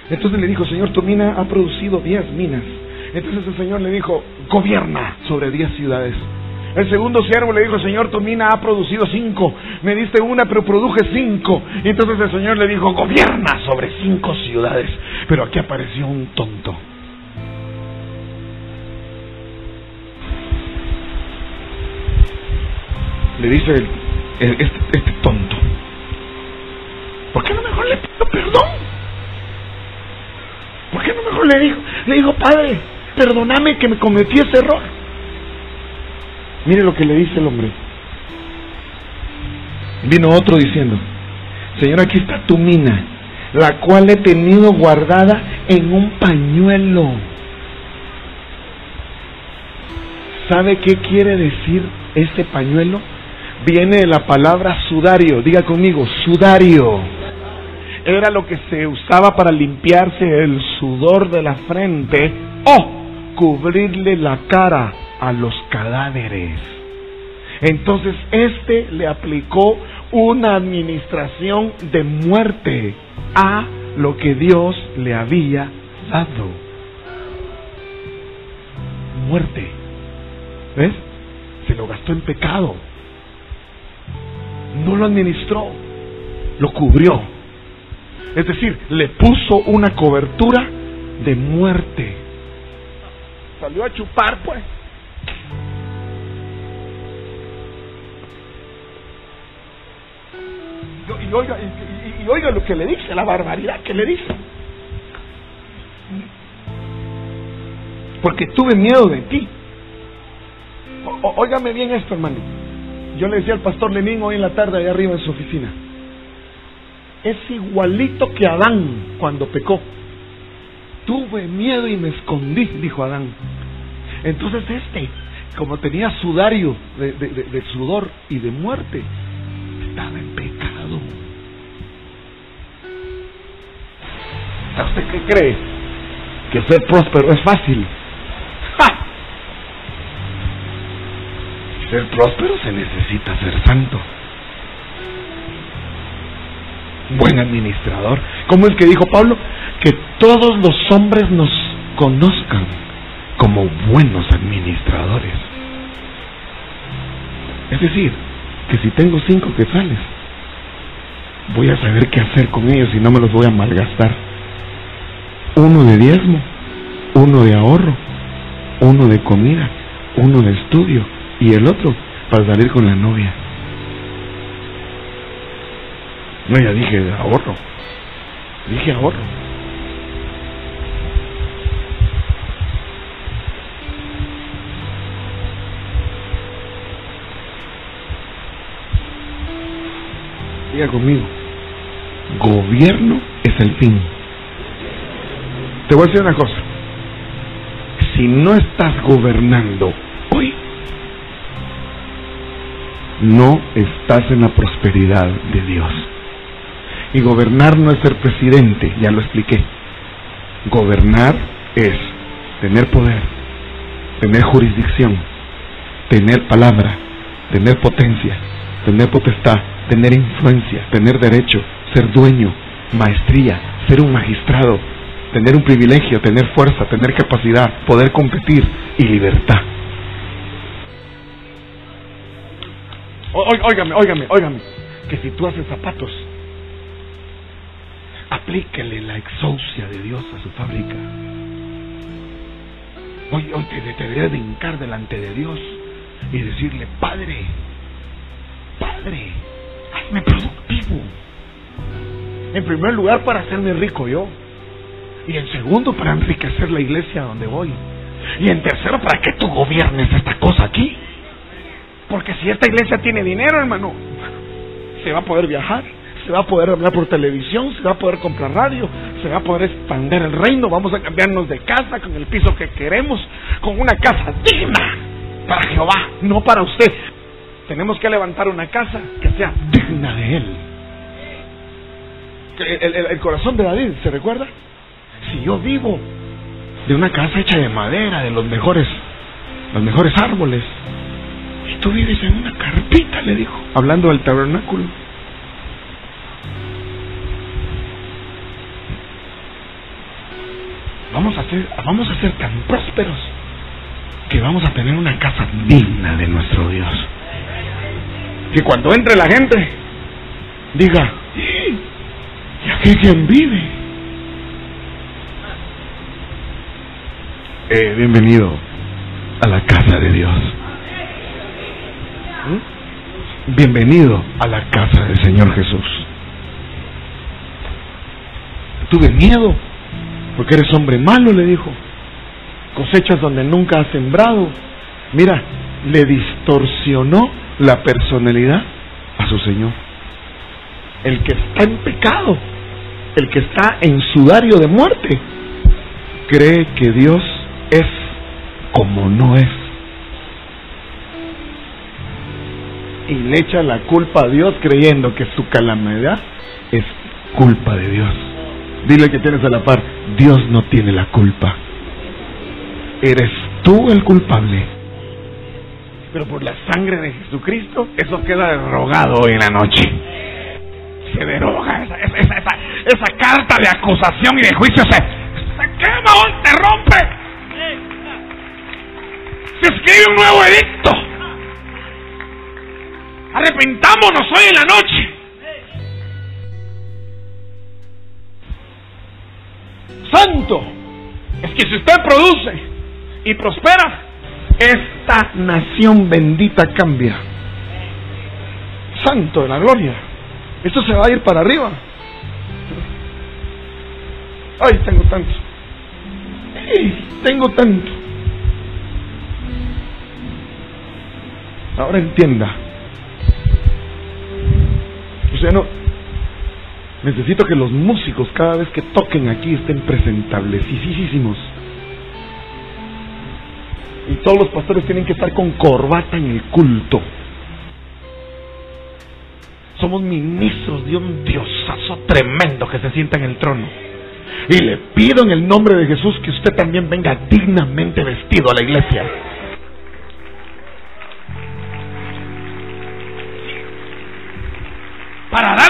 Entonces le dijo, Señor, tu mina ha producido diez minas. Entonces el Señor le dijo, gobierna sobre diez ciudades. El segundo siervo le dijo, Señor, tu mina ha producido cinco. Me diste una, pero produje cinco. Entonces el Señor le dijo, gobierna sobre cinco ciudades. Pero aquí apareció un tonto. Le dice este, este, tonto, ¿por qué no mejor le pido perdón? ¿Por qué no mejor le dijo, le dijo, Padre, perdóname que me cometí ese error? Mire lo que le dice el hombre. Vino otro diciendo, Señor, aquí está tu mina, la cual he tenido guardada en un pañuelo. ¿Sabe qué quiere decir ese pañuelo? Viene la palabra sudario, diga conmigo, sudario. Era lo que se usaba para limpiarse el sudor de la frente o cubrirle la cara a los cadáveres. Entonces este le aplicó una administración de muerte a lo que Dios le había dado. Muerte. ¿Ves? Se lo gastó en pecado. No lo administró, lo cubrió. Es decir, le puso una cobertura de muerte. Salió a chupar, pues. y, oiga, y, oiga lo que le dice, la barbaridad que le dice. Porque tuve miedo de ti. óigame bien esto, hermano. Yo le decía al pastor Lenín hoy en la tarde, allá arriba en su oficina. Es igualito que Adán cuando pecó. Tuve miedo y me escondí, dijo Adán. Entonces este, como tenía sudario de, de sudor y de muerte, estaba en pecado. ¿Usted qué cree? Que ser próspero es fácil. Ser próspero se necesita ser santo. Buen administrador. ¿Cómo es que dijo Pablo? Que todos los hombres nos conozcan como buenos administradores. Es decir, que si tengo cinco quetzales, voy a saber qué hacer con ellos y no me los voy a malgastar. Uno de diezmo, uno de ahorro, uno de comida, uno de estudio y el otro para salir con la novia. No, ya dije ahorro. Dije ahorro. Diga conmigo. Gobierno es el fin. Te voy a decir una cosa. Si no estás gobernando no estás en la prosperidad de Dios. Y gobernar no es ser presidente, ya lo expliqué. Gobernar es tener poder, tener jurisdicción, tener palabra, tener potencia, tener potestad, tener influencia, tener derecho, ser dueño, maestría, ser un magistrado, tener un privilegio, tener fuerza, tener capacidad, poder competir y libertad. Óigame, óigame, óigame, que si tú haces zapatos, aplíquele la exousia de Dios a su fábrica. Hoy, hoy te, te debes de hincar delante de Dios y decirle, Padre, Padre, hazme productivo. En primer lugar, para hacerme rico yo. Y en segundo, para enriquecer la iglesia donde voy. Y en tercero, para que tú gobiernes esta cosa aquí. Porque si esta iglesia tiene dinero, hermano, se va a poder viajar, se va a poder hablar por televisión, se va a poder comprar radio, se va a poder expandir el reino, vamos a cambiarnos de casa con el piso que queremos, con una casa digna. para Jehová, no para usted. Tenemos que levantar una casa que sea digna de Él. El, el corazón de David, ¿se recuerda? Si yo vivo de una casa hecha de madera, de los mejores, los mejores árboles, y tú vives en una carpita, le dijo, hablando del tabernáculo. Vamos a ser, vamos a ser tan prósperos que vamos a tener una casa digna de nuestro Dios. Que cuando entre la gente diga, ¿y aquí quién vive? Eh, bienvenido a la casa de Dios. Bienvenido a la casa del Señor Jesús. Tuve miedo porque eres hombre malo, le dijo cosechas donde nunca ha sembrado. Mira, le distorsionó la personalidad a su Señor. El que está en pecado, el que está en sudario de muerte, cree que Dios es como no es. Y le echa la culpa a Dios creyendo que su calamidad es culpa de Dios. Dile que tienes a la par, Dios no tiene la culpa eres tú el culpable. Pero por la sangre de Jesucristo, eso queda derogado hoy en la noche. Se deroga esa, esa, esa, esa carta de acusación y de juicio. Se, se quema hoy, se rompe. Se escribe un nuevo edicto. Arrepentámonos hoy en la noche. Santo. Es que si usted produce y prospera, esta nación bendita cambia. Santo de la gloria. Esto se va a ir para arriba. Ay, tengo tanto. Ay, tengo tanto. Ahora entienda. O sea, no. Necesito que los músicos cada vez que toquen aquí estén presentablesísimos. Y todos los pastores tienen que estar con corbata en el culto. Somos ministros de un diosazo tremendo que se sienta en el trono. Y le pido en el nombre de Jesús que usted también venga dignamente vestido a la iglesia.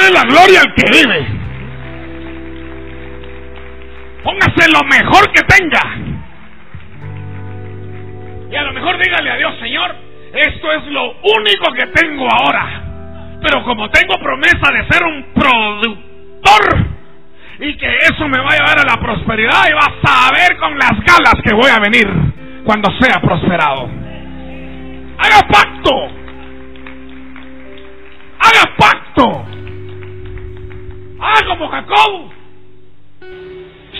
Darle la gloria al que vive. Póngase lo mejor que tenga. Y a lo mejor dígale a Dios, Señor, esto es lo único que tengo ahora. Pero como tengo promesa de ser un productor y que eso me va a llevar a la prosperidad y vas a ver con las galas que voy a venir cuando sea prosperado. Haga pacto.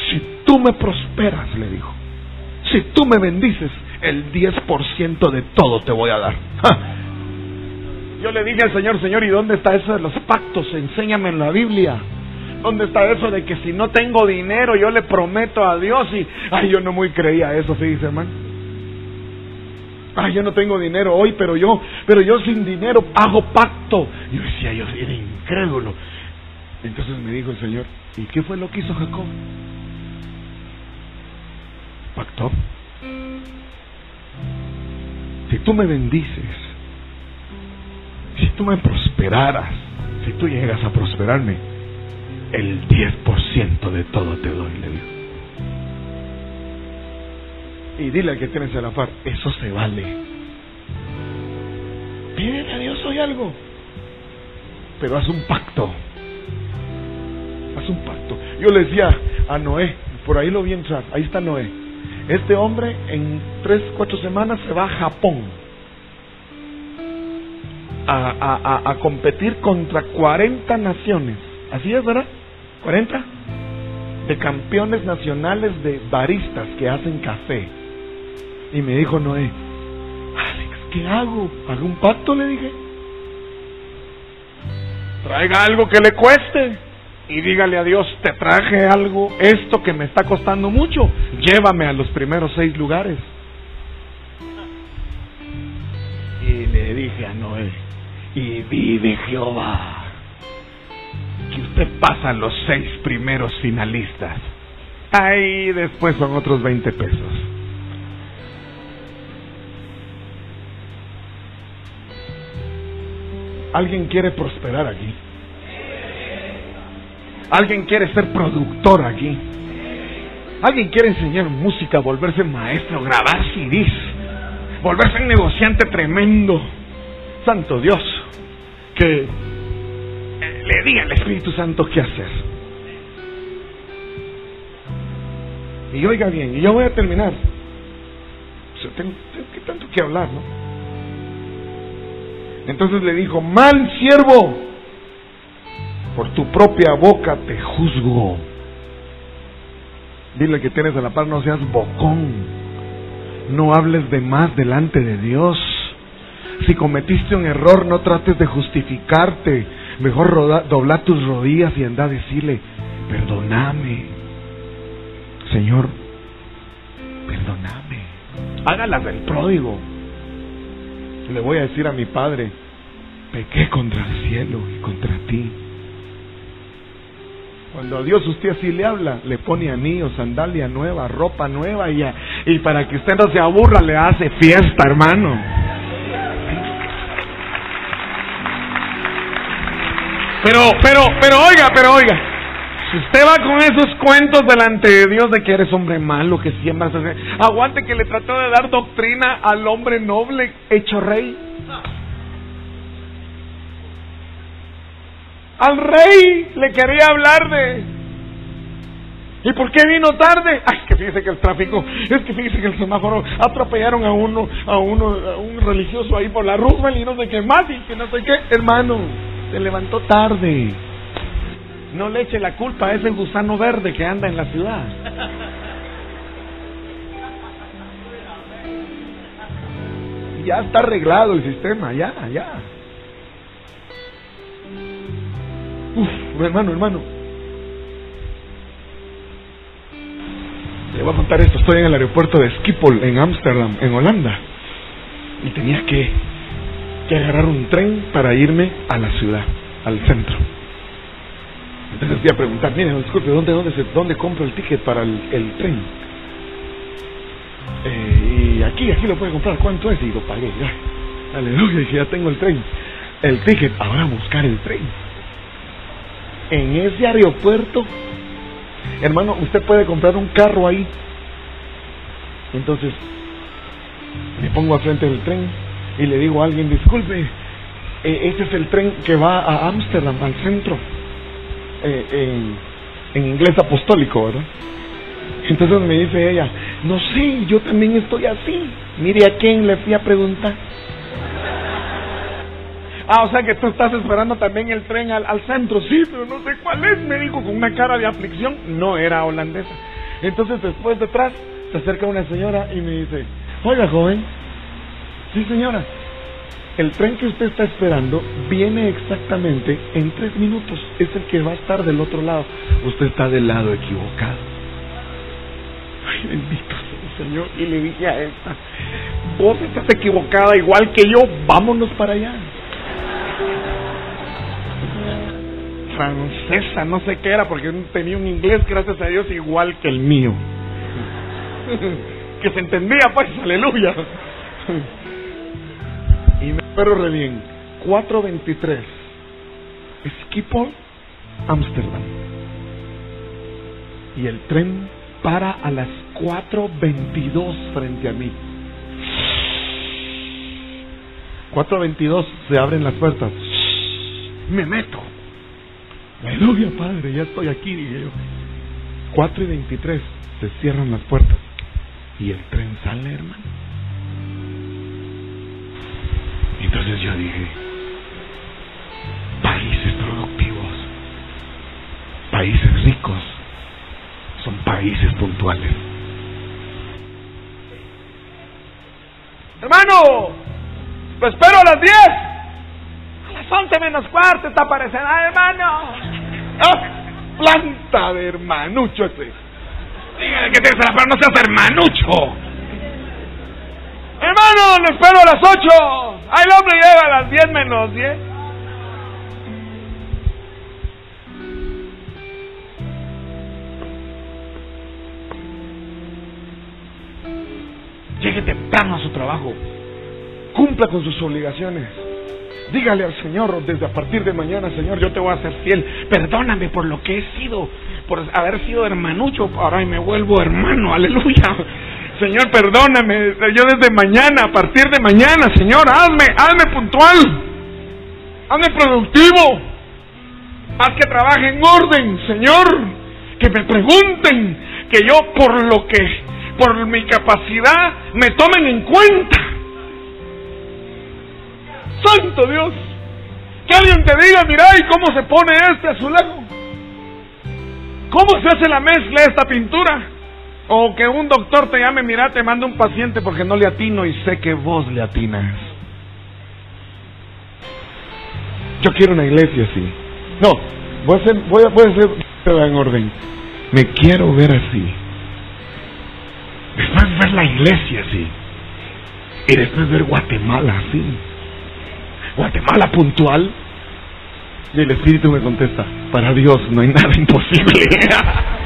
Si tú me prosperas, le dijo. Si tú me bendices, el 10% de todo te voy a dar. Yo le dije al Señor, Señor, ¿y dónde está eso de los pactos? Enséñame en la Biblia. ¿Dónde está eso de que si no tengo dinero yo le prometo a Dios y... Ay, yo no muy creía eso, sí, dice hermano. Ay, yo no tengo dinero hoy, pero yo, pero yo sin dinero hago pacto. Yo decía, yo era incrédulo. Entonces me dijo el Señor, ¿y qué fue lo que hizo Jacob? Pactó. Si tú me bendices, si tú me prosperaras, si tú llegas a prosperarme, el 10% de todo te doy, le digo. Y dile al que tienes a la par, eso se vale. Pídele a Dios hoy algo. Pero haz un pacto. Haz un pacto. Yo le decía a Noé, por ahí lo vi entrar, ahí está Noé. Este hombre en tres, cuatro semanas se va a Japón a, competir contra 40 naciones. Así es, ¿verdad? 40 de campeones nacionales de baristas que hacen café. Y me dijo Noé, Alex, ¿qué hago? ¿Hago un pacto? Le dije. Traiga algo que le cueste y dígale a Dios, te traje algo, esto que me está costando mucho, llévame a los primeros seis lugares. Y le dije a Noé, y vive Jehová, que usted pasa los seis primeros finalistas. Ahí después son otros 20 pesos. ¿Alguien quiere prosperar aquí? ¿Alguien quiere ser productor aquí? ¿Alguien quiere enseñar música, volverse maestro, grabar CDs, volverse un negociante tremendo? Santo Dios, que le diga al Espíritu Santo qué hacer. Y oiga bien, y yo voy a terminar. tengo, tengo tanto que hablar, ¿no? Entonces le dijo, mal siervo, por tu propia boca te juzgo. Dile que tienes a la par, no seas bocón. No hables de más delante de Dios. Si cometiste un error, no trates de justificarte. Mejor dobla tus rodillas y anda a decirle, perdóname. Señor, perdóname. Hágalas del pródigo. Le voy a decir a mi padre, pequé contra el cielo y contra ti. Cuando a Dios usted así le habla, le pone anillo, sandalia nueva, ropa nueva y, y para que usted no se aburra le hace fiesta, hermano. Pero, pero, pero oiga, pero oiga. Si usted va con esos cuentos delante de Dios de que eres hombre malo, que siembras, aguante que le trató de dar doctrina al hombre noble hecho rey. Al rey le quería hablar de... ¿Y por qué vino tarde? Ay, que fíjese que el tráfico, es que fíjese que el semáforo atropellaron a uno, a uno, a un religioso ahí por la Roosevelt y no sé qué más y que no sé qué. Hermano, se levantó tarde. No le eche la culpa a ese gusano verde que anda en la ciudad. Ya está arreglado el sistema, ya, ya. Uf, hermano, hermano. Le voy a contar esto. Estoy en el aeropuerto de Schiphol, en Ámsterdam, en Holanda. Y tenía que, que agarrar un tren para irme a la ciudad, al centro. Entonces fui a preguntar, mire, disculpe, ¿dónde, dónde, dónde compro el ticket para el, el tren? Eh, y aquí, aquí lo puede comprar, ¿cuánto es? Y lo pagué, ya. Aleluya, dije, ya tengo el tren. El ticket, ahora buscar el tren en ese aeropuerto, hermano, usted puede comprar un carro ahí. Entonces, me pongo al frente del tren y le digo a alguien, disculpe, eh, este es el tren que va a Ámsterdam, al centro, eh, en, en inglés apostólico, ¿verdad? Entonces me dice ella, no sé, yo también estoy así. Mire a quién le fui a preguntar. Ah, o sea que tú estás esperando también el tren al, centro. Sí, pero no sé cuál es, me dijo con una cara de aflicción. No era holandesa. Entonces después detrás se acerca una señora y me dice, oiga joven, sí señora, el tren que usted está esperando viene exactamente en tres minutos. Es el que va a estar del otro lado. Usted está del lado equivocado. Ay, bendito sea el Señor. Y le dije a esta, vos estás equivocada igual que yo, vámonos para allá. Francesa, no sé qué era, porque tenía un inglés, gracias a Dios, igual que el mío. que se entendía, pues, aleluya. y me espero re bien. 423. Schiphol, Amsterdam. Y el tren para a las 4.22 frente a mí. 4.22 se abren las puertas. Me meto. Aleluya, Padre, ya estoy aquí, dije yo. 4 y 23 se cierran las puertas y el tren sale, hermano. Entonces yo dije, países productivos, países ricos, son países puntuales. Hermano, lo espero a las 10. 11 menos cuarto está aparecerá, hermano. Ah, planta de hermanucho ese. Dígale que tienes la no seas hermanucho. Hermano, lo espero a las 8. Ahí el hombre llega a las 10 menos 10. Llegue temprano a su trabajo. Cumpla con sus obligaciones. Dígale al Señor desde a partir de mañana, Señor, yo te voy a ser fiel. Perdóname por lo que he sido, por haber sido hermanucho, ahora me vuelvo hermano, aleluya. Señor, perdóname, yo desde mañana, a partir de mañana, Señor, hazme, hazme puntual, hazme productivo, haz que trabaje en orden, Señor, que me pregunten, que yo por lo que, por mi capacidad, me tomen en cuenta. Santo Dios, que alguien te diga, mira, ¿y cómo se pone este azulejo? ¿Cómo se hace la mezcla esta pintura? O que un doctor te llame, mira, te manda un paciente porque no le atino y sé que vos le atinas. Yo quiero una iglesia así. No, voy a ser, voy a, voy a en orden. Me quiero ver así. Después ver la iglesia así. Y después ver Guatemala así. Guatemala puntual. Y el Espíritu me contesta, para Dios no hay nada imposible.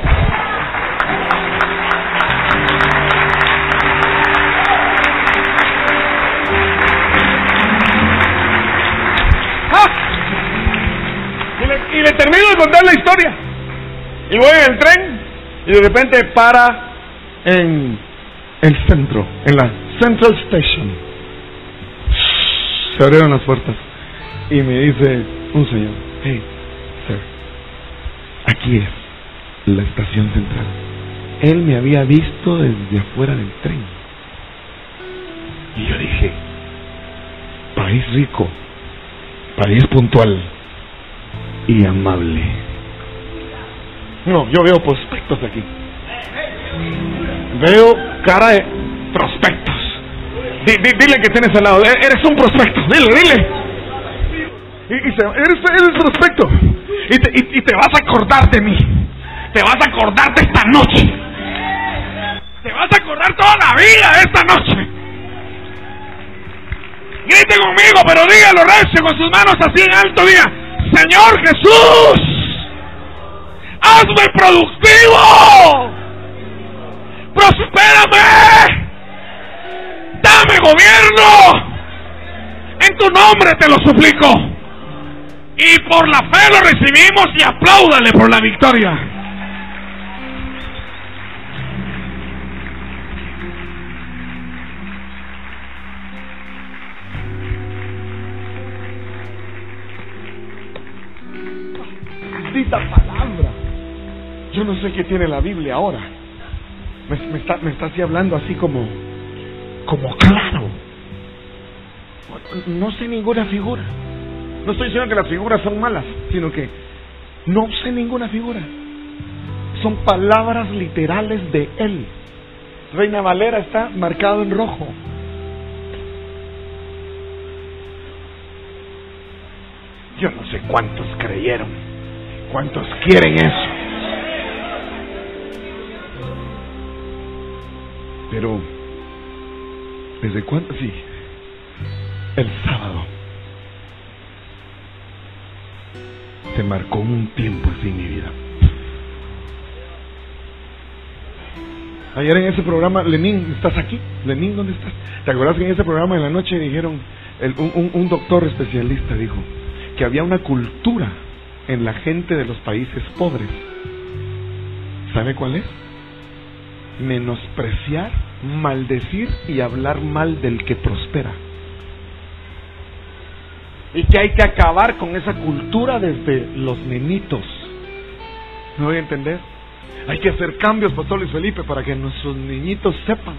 y le termino de contar la historia. Y voy en el tren y de repente para en el centro, en la Central Station. Se abrieron las puertas y me dice un señor, hey, sir, aquí es la estación central. Él me había visto desde afuera del tren. Y yo dije, país rico, país puntual, y amable. No, yo veo prospectos aquí. Veo cara de prospectos. Dile que tienes al lado. E-, eres un prospecto. Dile, dile. Y, eres, eres prospecto. Y te, y te vas a acordar de mí. Te vas a acordar de esta noche. Te vas a acordar toda la vida de esta noche. Grite conmigo, pero dígalo recio con sus manos así en alto. Diga, Señor Jesús, hazme productivo, prospérame, dame gobierno, en tu nombre te lo suplico. Y por la fe lo recibimos y apláudale por la victoria. palabra. Yo no sé qué tiene la Biblia ahora. Me, está, me está así hablando así como, como claro. No sé ninguna figura. No estoy diciendo que las figuras son malas, sino que no sé ninguna figura. Son palabras literales de Él. Reina Valera está marcado en rojo. Yo no sé cuántos creyeron. ¿Cuántos quieren eso? Pero, ¿desde cuándo? Sí, el sábado se marcó un tiempo así en mi vida. Ayer en ese programa, Lenín, ¿estás aquí? Lenín, ¿dónde estás? ¿Te acuerdas que en ese programa de la noche dijeron, un doctor especialista dijo que había una cultura en la gente de los países pobres. ¿Sabe cuál es? Menospreciar, maldecir y hablar mal del que prospera. Y que hay que acabar con esa cultura desde los nenitos. ¿No voy a entender? Hay que hacer cambios, Pastor Luis Felipe, para que nuestros niñitos sepan.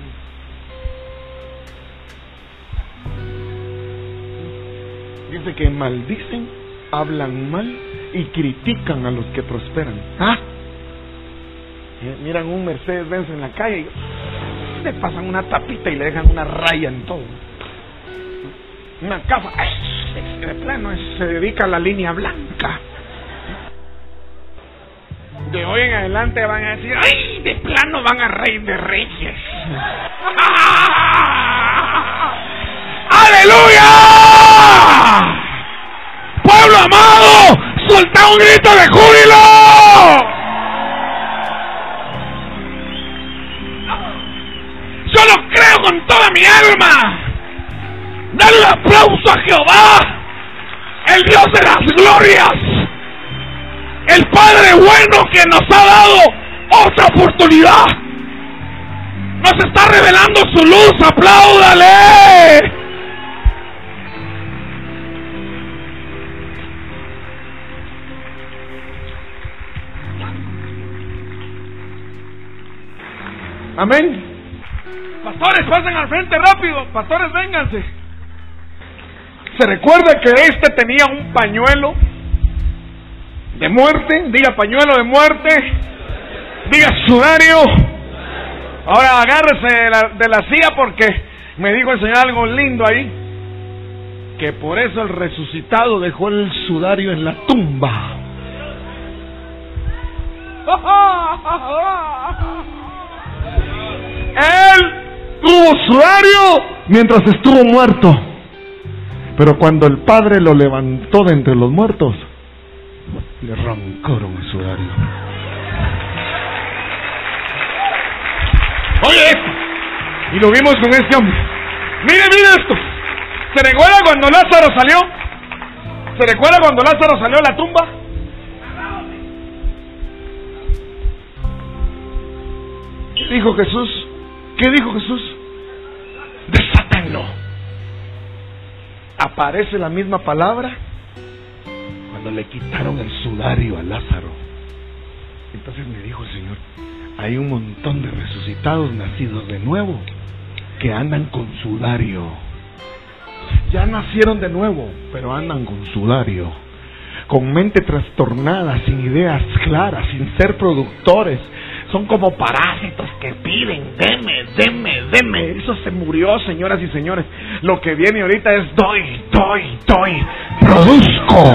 Dice que maldicen, hablan mal y critican a los que prosperan. ¿Ah? Miran un Mercedes Benz en la calle y le pasan una tapita y le dejan una raya en todo. Una casa, de plano, eh, se dedica a la línea blanca. De hoy en adelante van a decir, ¡ay! De plano van a rey de reyes. ¡Aleluya! Pueblo amado, solta un grito de júbilo. Toda mi alma. Dale aplauso a Jehová, el Dios de las glorias, el Padre bueno que nos ha dado otra oportunidad. Nos está revelando su luz, apláudale. Amén. Pastores, pasen al frente rápido. Pastores, vénganse. Se recuerda que este tenía un pañuelo de muerte. Diga pañuelo de muerte. Diga sudario. Ahora agárrese de la, de la silla porque me dijo el Señor algo lindo ahí. Que por eso el resucitado dejó el sudario en la tumba. Él tuvo sudario mientras estuvo muerto. Pero cuando el Padre lo levantó de entre los muertos, le arrancaron el sudario. Oye esto. Y lo vimos con este hombre. Mire, mire esto. ¿Se recuerda cuando Lázaro salió? ¿Se recuerda cuando Lázaro salió a la tumba? ¿Qué dijo Jesús? ¿Qué dijo Jesús? Desátenlo. Aparece la misma palabra cuando le quitaron el sudario a Lázaro. Entonces me dijo el Señor, hay un montón de resucitados nacidos de nuevo que andan con sudario. Ya nacieron de nuevo, pero andan con sudario. Con mente trastornada, sin ideas claras, sin ser productores, son como parásitos que piden, deme, deme, deme. Eso se murió, señoras y señores. Lo que viene ahorita es doy, doy, doy, produzco.